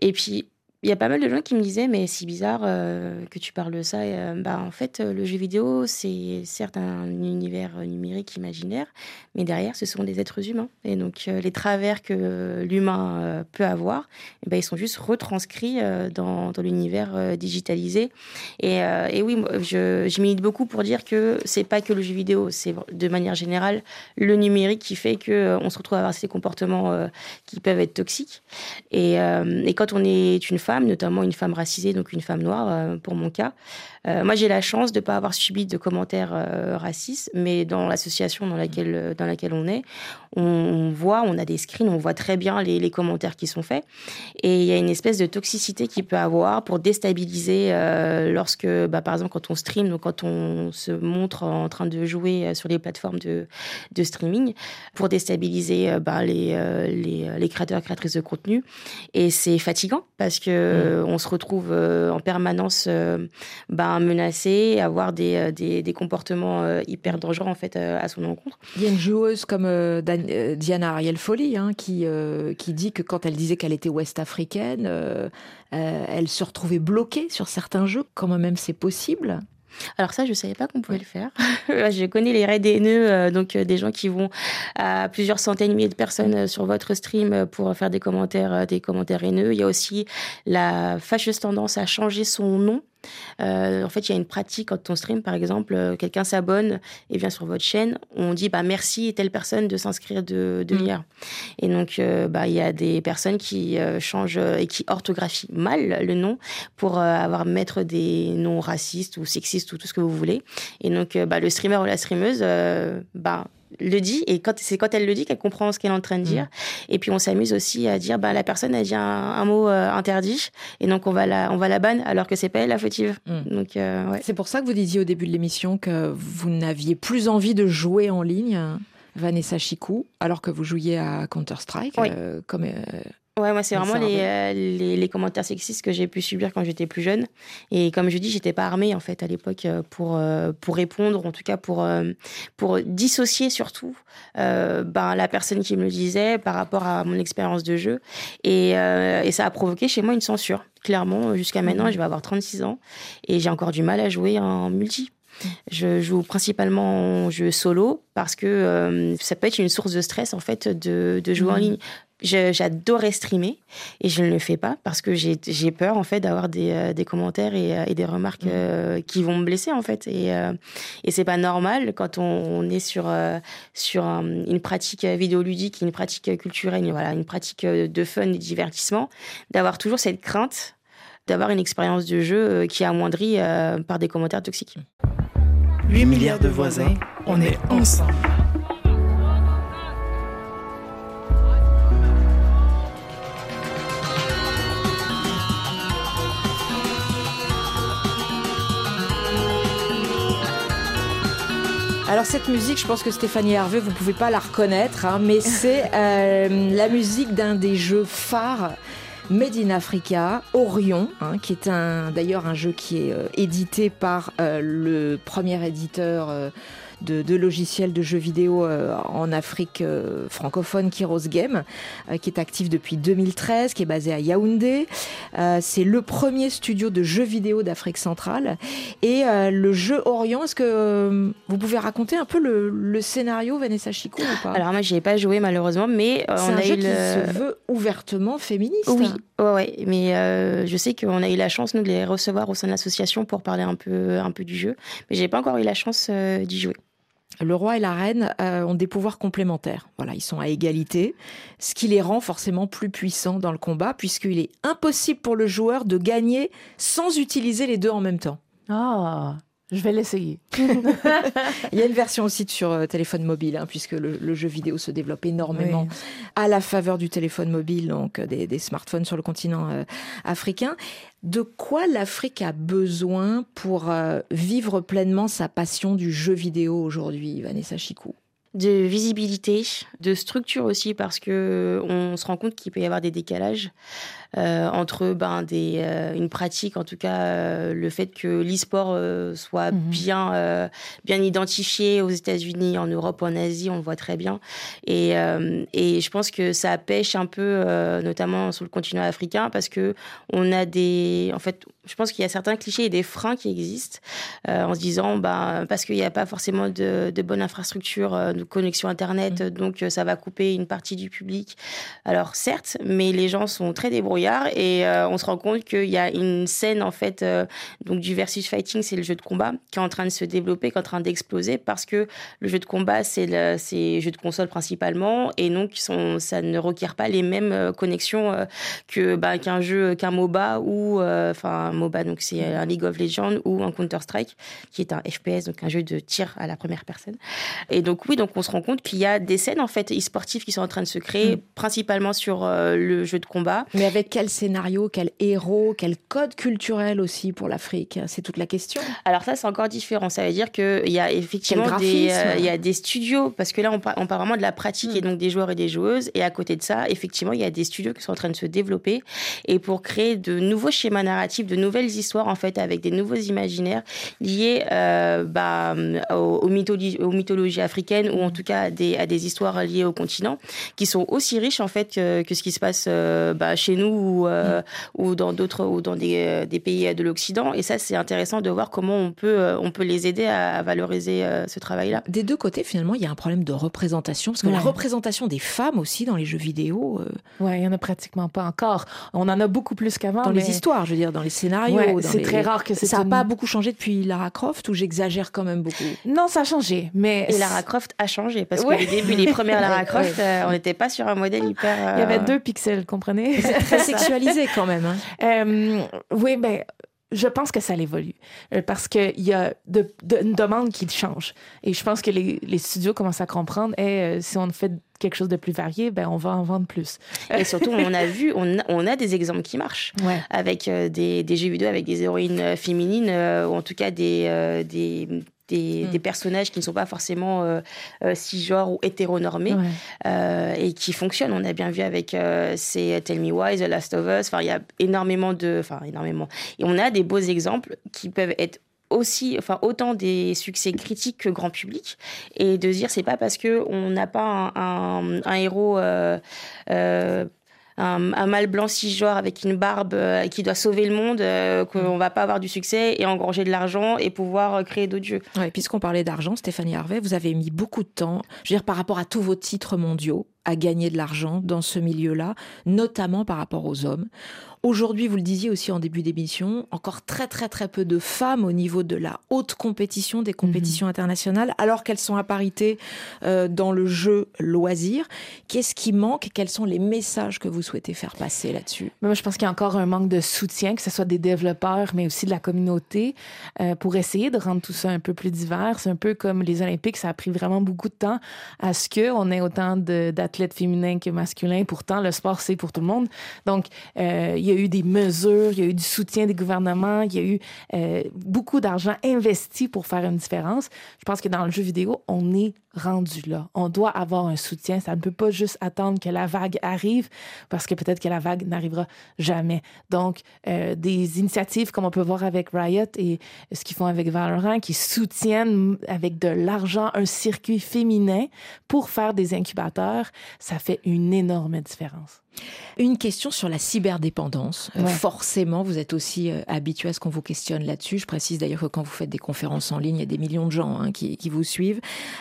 et puis il y a pas mal de gens qui me disaient mais c'est bizarre euh, que tu parles de ça. Euh, bah en fait, euh, le jeu vidéo c'est certes un univers numérique imaginaire, mais derrière ce sont des êtres humains. Et donc les travers que l'humain peut avoir, eh ben, ils sont juste retranscrits dans, l'univers digitalisé. Et, oui, moi, je, je beaucoup pour dire que c'est pas que le jeu vidéo, c'est de manière générale le numérique qui fait que on se retrouve à avoir ces comportements qui peuvent être toxiques. Et quand on est une femme, notamment une femme racisée, donc une femme noire, euh, pour mon cas, euh, moi j'ai la chance de ne pas avoir subi de commentaires euh, racistes, mais dans l'association dans laquelle, dans laquelle on est, on, on voit, on a des screens, on voit très bien les, les commentaires qui sont faits. Et il y a une espèce de toxicité qu'il peut avoir pour déstabiliser euh, lorsque, bah, par exemple, quand on stream, donc quand on se montre en train de jouer sur les plateformes de, de streaming, pour déstabiliser bah, les, les, les créateurs et créatrices de contenu. Et c'est fatigant parce que euh, on se retrouve en permanence bah, menacé, avoir des, euh, des, des comportements euh, hyper dangereux en fait euh, à son encontre. Il y a une joueuse comme euh, Dan- euh, Diana Ariel Folly hein, qui, euh, qui dit que quand elle disait qu'elle était ouest-africaine, euh, euh, elle se retrouvait bloquée sur certains jeux. Comment même c'est possible? Alors ça, je savais pas qu'on pouvait le faire. je connais les raids haineux, euh, donc euh, des gens qui vont à plusieurs centaines de milliers de personnes euh, sur votre stream euh, pour faire des commentaires, euh, des commentaires haineux. Il y a aussi la fâcheuse tendance à changer son nom. Euh, en fait, il y a une pratique quand on stream, par exemple, euh, quelqu'un s'abonne et vient sur votre chaîne, on dit bah merci telle personne de s'inscrire de, de lire. Et donc, euh, bah il y a des personnes qui euh, changent et qui orthographient mal le nom pour avoir mettre des noms racistes ou sexistes ou tout ce que vous voulez. Et donc, bah, le streamer ou la streameuse, bah le dit et quand c'est quand elle le dit qu'elle comprend ce qu'elle est en train de dire et puis on s'amuse aussi à dire bah la personne a dit un, un mot euh, interdit et donc on va la on va la banne alors que c'est pas elle la fautive donc euh, ouais. C'est pour ça que vous disiez au début de l'émission que vous n'aviez plus envie de jouer en ligne, Vanessa Chicou, alors que vous jouiez à Counter-Strike. Oui. euh, comme, Ouais, moi, c'est vraiment les, euh, les, les commentaires sexistes que j'ai pu subir quand j'étais plus jeune. Et comme je dis, j'étais pas armée, en fait, à l'époque, euh, pour, euh, pour répondre, en tout cas pour, euh, pour dissocier surtout ben, la personne qui me le disait par rapport à mon expérience de jeu. Et, et ça a provoqué chez moi une censure. Clairement, jusqu'à maintenant, Mhm. je vais avoir 36 ans et j'ai encore du mal à jouer en multi. Je joue principalement en jeu solo parce que euh, ça peut être une source de stress en fait de, de jouer en Mhm. ligne. J'adorais streamer et je ne le fais pas parce que j'ai j'ai peur en fait d'avoir des, euh, des commentaires et, euh, et des remarques euh, qui vont me blesser en fait et euh, et c'est pas normal quand on, on est sur euh, sur un- une pratique vidéoludique, une pratique culturelle, une- voilà, une pratique de fun et de divertissement, d'avoir toujours cette crainte d'avoir une expérience de jeu qui est amoindrie euh, par des commentaires toxiques. 8 milliards de voisins, on est ensemble. Alors cette musique, je pense que Stéphanie Hervé, vous pouvez pas la reconnaître, hein, mais c'est euh, la musique d'un des jeux phares Made in Africa, Orion, hein, qui est un d'ailleurs un jeu qui est euh, édité par euh, le premier éditeur euh, de, de logiciels de jeux vidéo euh, en Afrique euh, francophone, Kiros Game, euh, qui est actif depuis 2013, qui est basé à Yaoundé. C'est le premier studio de jeux vidéo d'Afrique centrale. Et le jeu Orion, est-ce que vous pouvez raconter un peu le, le scénario, Vanessa ou pas? Alors moi, j'y ai pas joué malheureusement, mais on un a jeu eu qui le... se veut ouvertement féministe. Oui, ouais, ouais. mais euh, je sais qu'on a eu la chance nous de les recevoir au sein de l'association pour parler un peu, un peu du jeu, mais j'ai pas encore eu la chance euh, d'y jouer. Le roi et la reine euh, ont des pouvoirs complémentaires. Voilà, ils sont à égalité, ce qui les rend forcément plus puissants dans le combat, puisqu'il est impossible pour le joueur de gagner sans utiliser les deux en même temps. Ah, je vais l'essayer. Il y a une version aussi sur euh, téléphone mobile, hein, puisque le, le jeu vidéo se développe énormément Oui. à la faveur du téléphone mobile, donc euh, des, des smartphones sur le continent euh, africain. De quoi l'Afrique a besoin pour euh, vivre pleinement sa passion du jeu vidéo aujourd'hui, Vanessa Chicou? De visibilité, de structure aussi, parce que on se rend compte qu'il peut y avoir des décalages euh, entre ben, des, euh, une pratique, en tout cas euh, le fait que l'e-sport soit mhm. bien, bien identifié aux États-Unis, en Europe, en Asie, on le voit très bien. Et, et je pense que ça pêche un peu, notamment sur le continent africain, parce que on a des, en fait, je pense qu'il y a certains clichés et des freins qui existent en se disant, ben, parce qu'il n'y a pas forcément de, de bonne infrastructure de connexion Internet, mhm. donc ça va couper une partie du public. Alors certes, mais les gens sont très débrouillards et euh, on se rend compte qu'il y a une scène en fait euh, donc du versus fighting c'est le jeu de combat qui est en train de se développer qui est en train d'exploser parce que le jeu de combat c'est le c'est jeu de console principalement et donc sont, ça ne requiert pas les mêmes euh, connexions que bah, qu'un jeu qu'un MOBA ou enfin un MOBA. Donc c'est un League of Legends ou un Counter Strike qui est un FPS donc un jeu de tir à la première personne. Et donc oui donc on se rend compte qu'il y a des scènes en fait e-sportives qui sont en train de se créer mm. principalement sur le jeu de combat. Mais avec quel scénario, quel héros, quel code culturel aussi pour l'Afrique C'est toute la question. Alors ça, c'est encore différent. Ça veut dire qu'il y a effectivement des, euh, il y a des studios, parce que là, on parle, vraiment de la pratique et hmm. donc des joueurs et des joueuses. Et à côté de ça, effectivement, il y a des studios qui sont en train de se développer et pour créer de nouveaux schémas narratifs, de nouvelles histoires, en fait, avec des nouveaux imaginaires liés euh, bah, aux, mythologies, aux, mythologies, africaines ou en tout cas à des, à des histoires liées au continent, qui sont aussi riches, en fait, que, que ce qui se passe euh, bah, chez nous ou, euh, ou dans d'autres ou dans des, euh, des, pays de l'Occident. Et ça, c'est intéressant de voir comment on peut, euh, on peut les aider à, valoriser ce travail-là. Des deux côtés, finalement, il y a un problème de représentation, parce que la représentation des femmes aussi dans les jeux vidéo. Ouais, il y en a pratiquement pas encore. On en a beaucoup plus qu'avant. Dans les histoires, je veux dire, dans les scénarios. c'est très rare que ça n'a pas beaucoup changé depuis Lara Croft, ou j'exagère quand même beaucoup? Non, ça a changé, mais et Lara Croft a changé parce que les débuts, les premières Lara Croft, on n'était pas sur un modèle hyper. Il y avait deux pixels, comprenez? C'est très sexualisé quand même. Hein. Euh, oui, ben, je pense que ça évolue euh, parce qu'il y a de, une demande qui change. Et je pense que les, les studios commencent à comprendre et euh, si on fait quelque chose de plus varié, ben, on va en vendre plus. Et surtout, on a vu, on a, on a des exemples qui marchent avec des, des, jeux vidéo avec des héroïnes féminines ou en tout cas des, des Hmm. des, personnages qui ne sont pas forcément euh, euh, cisgenres ou hétéronormés euh, et qui fonctionnent. On a bien vu avec ces Tell Me Why, The Last of Us. Enfin, il y a énormément de, enfin énormément. Et on a des beaux exemples qui peuvent être aussi, enfin autant des succès critiques que grand public, et de dire c'est pas parce que on n'a pas un, un, héros un, mâle blanc cisgenre avec une barbe euh, qui doit sauver le monde, euh, qu'on va pas avoir du succès et engranger de l'argent et pouvoir euh, créer d'autres jeux. puisqu'on parlait d'argent, Stéphanie Harvey, vous avez mis beaucoup de temps, je veux dire, par rapport à tous vos titres mondiaux, à gagner de l'argent dans ce milieu-là, notamment par rapport aux hommes. Aujourd'hui, vous le disiez aussi en début d'émission, encore très très très peu de femmes au niveau de la haute compétition, des compétitions mhm. internationales, alors qu'elles sont à parité euh, dans le jeu loisir. Qu'est-ce qui manque Quels sont les messages que vous souhaitez faire passer là-dessus? Moi, je pense qu'il y a encore un manque de soutien, que ce soit des développeurs, mais aussi de la communauté, euh, pour essayer de rendre tout ça un peu plus divers. C'est un peu comme les Olympiques, ça a pris vraiment beaucoup de temps à ce qu'on ait autant d'athlètes féminins que masculins. Pourtant, le sport, c'est pour tout le monde. Donc, euh, il y a eu des mesures, il y a eu du soutien des gouvernements, il y a eu euh, beaucoup d'argent investi pour faire une différence. Je pense que dans le jeu vidéo, on est rendu là. On doit avoir un soutien. Ça ne peut pas juste attendre que la vague arrive parce que peut-être que la vague n'arrivera jamais. Donc, euh, des initiatives comme on peut voir avec Riot et ce qu'ils font avec Valorant qui soutiennent avec de l'argent un circuit féminin pour faire des incubateurs, ça fait une énorme différence. Une question sur la cyberdépendance. Euh, forcément, vous êtes aussi euh, habitué à ce qu'on vous questionne là-dessus. Je précise d'ailleurs que quand vous faites des conférences en ligne, il y a des millions de gens hein, qui, vous suivent.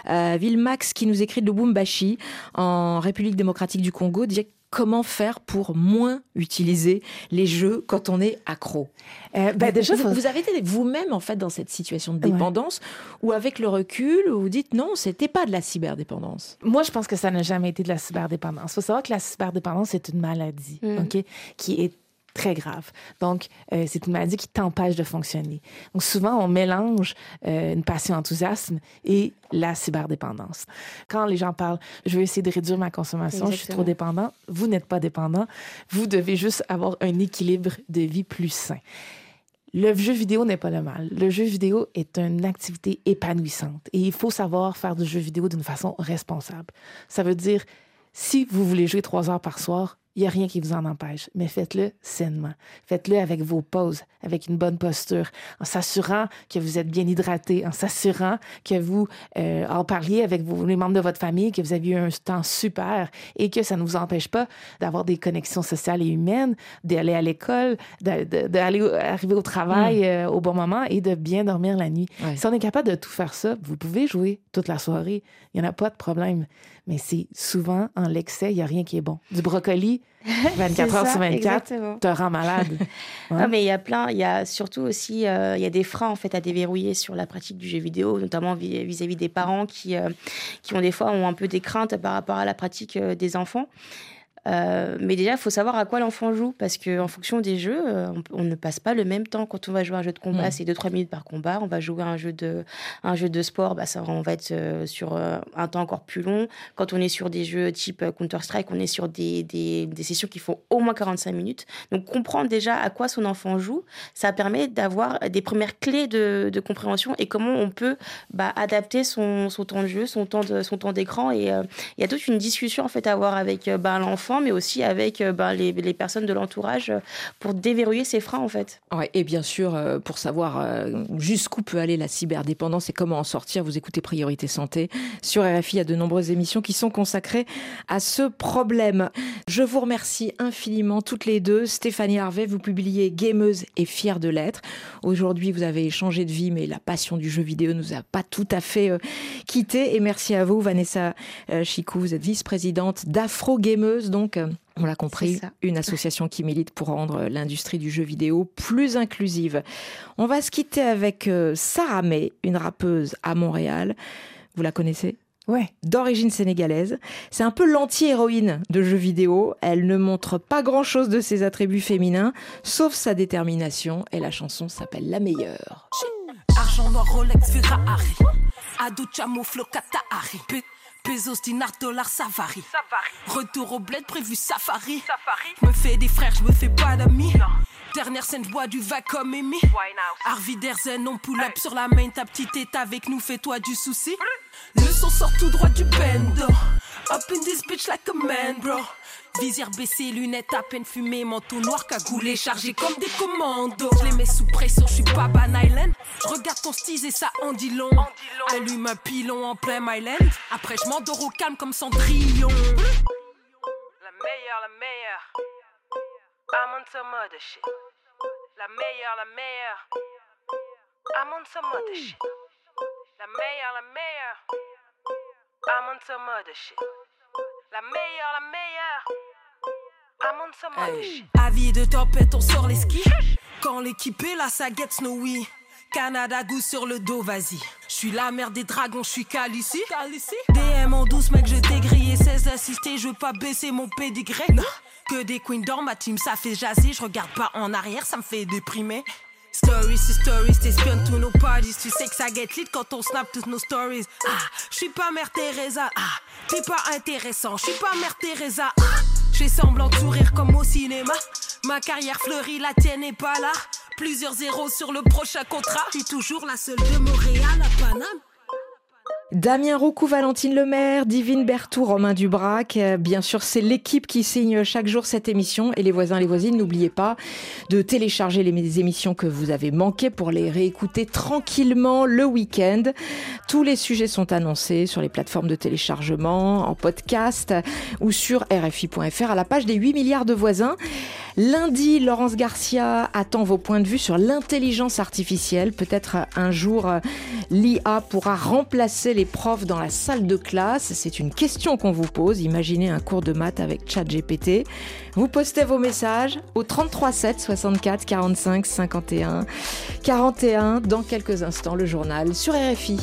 Euh, Villemax, qui nous écrit de Lubumbashi, en République démocratique du Congo, dit comment faire pour moins utiliser les jeux quand on est accro euh, ben déjà, vous, avez été vous-même en fait dans cette situation de dépendance ou avec le recul vous dites non, c'était pas de la cyberdépendance. Moi, je pense que ça n'a jamais été de la cyberdépendance. Il faut savoir que la cyberdépendance est une maladie, mm. ok, qui est très grave. Donc, euh, c'est une maladie qui t'empêche de fonctionner. Donc, souvent, on mélange euh, une passion enthousiasme et la cyberdépendance. Quand les gens parlent, je veux essayer de réduire ma consommation, je suis trop dépendant, vous n'êtes pas dépendant. Vous devez juste avoir un équilibre de vie plus sain Le jeu vidéo n'est pas le mal. Le jeu vidéo est une activité épanouissante et il faut savoir faire du jeu vidéo d'une façon responsable. Ça veut dire, si vous voulez jouer trois heures par soir, il n'y a rien qui vous en empêche, mais faites-le sainement. Faites-le avec vos pauses, avec une bonne posture, en s'assurant que vous êtes bien hydraté, en s'assurant que vous euh, en parliez avec vos, les membres de votre famille, que vous avez eu un temps super et que ça ne vous empêche pas d'avoir des connexions sociales et humaines, d'aller à l'école, d'aller arriver au travail mm. euh, au bon moment et de bien dormir la nuit. Si on est capable de tout faire ça, vous pouvez jouer toute la soirée. Il n'y en a pas de problème mais c'est souvent en l'excès, il n'y a rien qui est bon. Du brocoli, 24 heures sur 24, te rend malade. Non, mais il y a plein, il y a surtout aussi, euh, il y a des freins en fait à déverrouiller sur la pratique du jeu vidéo, notamment vis-à-vis des parents qui, euh, qui ont des fois ont un peu des craintes par rapport à la pratique euh, des enfants. Euh, mais déjà, il faut savoir à quoi l'enfant joue, parce qu'en fonction des jeux, euh, on, ne passe pas le même temps. Quand on va jouer à un jeu de combat, mm. c'est 2-3 minutes par combat. On va jouer à un jeu de, un jeu de sport, bah, ça, on va être euh, sur un temps encore plus long. Quand on est sur des jeux type Counter-Strike, on est sur des, des, des, sessions qui font au moins 45 minutes. Donc, comprendre déjà à quoi son enfant joue, ça permet d'avoir des premières clés de, de, compréhension et comment on peut bah, adapter son, son, temps de jeu, son temps de, son temps d'écran. Et il y a toute une discussion en fait à avoir avec bah, l'enfant mais aussi avec euh, ben, les, personnes de l'entourage euh, pour déverrouiller ces freins, en fait. Et bien sûr, euh, pour savoir jusqu'où peut aller la cyberdépendance et comment en sortir, vous écoutez Priorité Santé. Sur RFI, il y a de nombreuses émissions qui sont consacrées à ce problème. Je vous remercie infiniment toutes les deux. Stéphanie Harvey, vous publiez Gameuse et fière de l'être. Aujourd'hui, vous avez changé de vie, mais la passion du jeu vidéo ne nous a pas tout à fait quitté. Et merci à vous, Vanessa Chicou. Vous êtes vice-présidente d'Afro Gameuse, donc donc, euh, on l'a compris, une association qui milite pour rendre l'industrie du jeu vidéo plus inclusive. On va se quitter avec euh, Sarah May, une rappeuse à Montréal. Vous la connaissez? Ouais. D'origine sénégalaise. C'est un peu l'anti-héroïne de jeux vidéo. Elle ne montre pas grand-chose de ses attributs féminins, sauf sa détermination. Et la chanson s'appelle La meilleure. Argent noir Rolex Ferrari. Pesos, dinars, dollars, ça varie. Retour au bled, prévu safari. Je me fais des frères, je me fais pas d'amis. Dernière scène, je bois du va comme Amy. Harvey Derzen, on pull up sur la main. Ta petite est avec nous, fais-toi du souci. Le son sort tout droit du bendo. Up in this bitch like a man, bro. Visière baissé, lunettes à peine fumées, manteau noir cagoulé, chargé comme des commandos. Je les mets sous pression, je suis pas Ban Island. Regarde ton style et ça en dit long. Allume un pilon en plein Myland. Après, je m'endors au calme comme Cendrillon. La meilleure, la meilleure. I'm on some other shit. La meilleure, la meilleure. I'm on some other shit. La meilleure, la meilleure. I'm on some other shit. La meilleure, la meilleure. Avis de tempête, on sort les skis. Quand l'équipe est là, ça get snowy. Canada goût sur le dos, vas-y. Je suis la mère des dragons, je suis ici. DM en douce, mec, je t'ai grillé 16 assistés, je veux pas baisser mon pédigré. Que des queens dans ma team, ça fait jaser. Je regarde pas en arrière, ça me fait déprimer. Stories c'est stories, t'espionnes tous nos parties. Tu sais que ça get lit quand on snap toutes nos stories. Ah, je suis pas mère Teresa. Ah, t'es pas intéressant, je suis pas mère Teresa. Ah, j'ai semblant de sourire comme au cinéma. Ma carrière fleurit, la tienne n'est pas là. Plusieurs zéros sur le prochain contrat. Suis toujours la seule de Montréal à Paname. Damien Roucou, Valentine Lemaire, Divine Bertou, Romain Dubrac. Euh, bien sûr, c'est l'équipe qui signe chaque jour cette émission. Et les voisins, les voisines, n'oubliez pas de télécharger les émissions que vous avez manquées pour les réécouter tranquillement le week-end. Tous les sujets sont annoncés sur les plateformes de téléchargement, en podcast ou sur RFI.fr à la page des 8 milliards de voisins. Lundi, Laurence Garcia attend vos points de vue sur l'intelligence artificielle. Peut-être un jour, l'IA pourra remplacer les profs dans la salle de classe C'est une question qu'on vous pose. Imaginez un cours de maths avec ChatGPT. Vous postez vos messages au 33 7 64 45 51 41 dans quelques instants le journal sur RFI.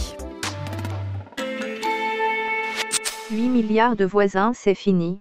8 milliards de voisins, c'est fini.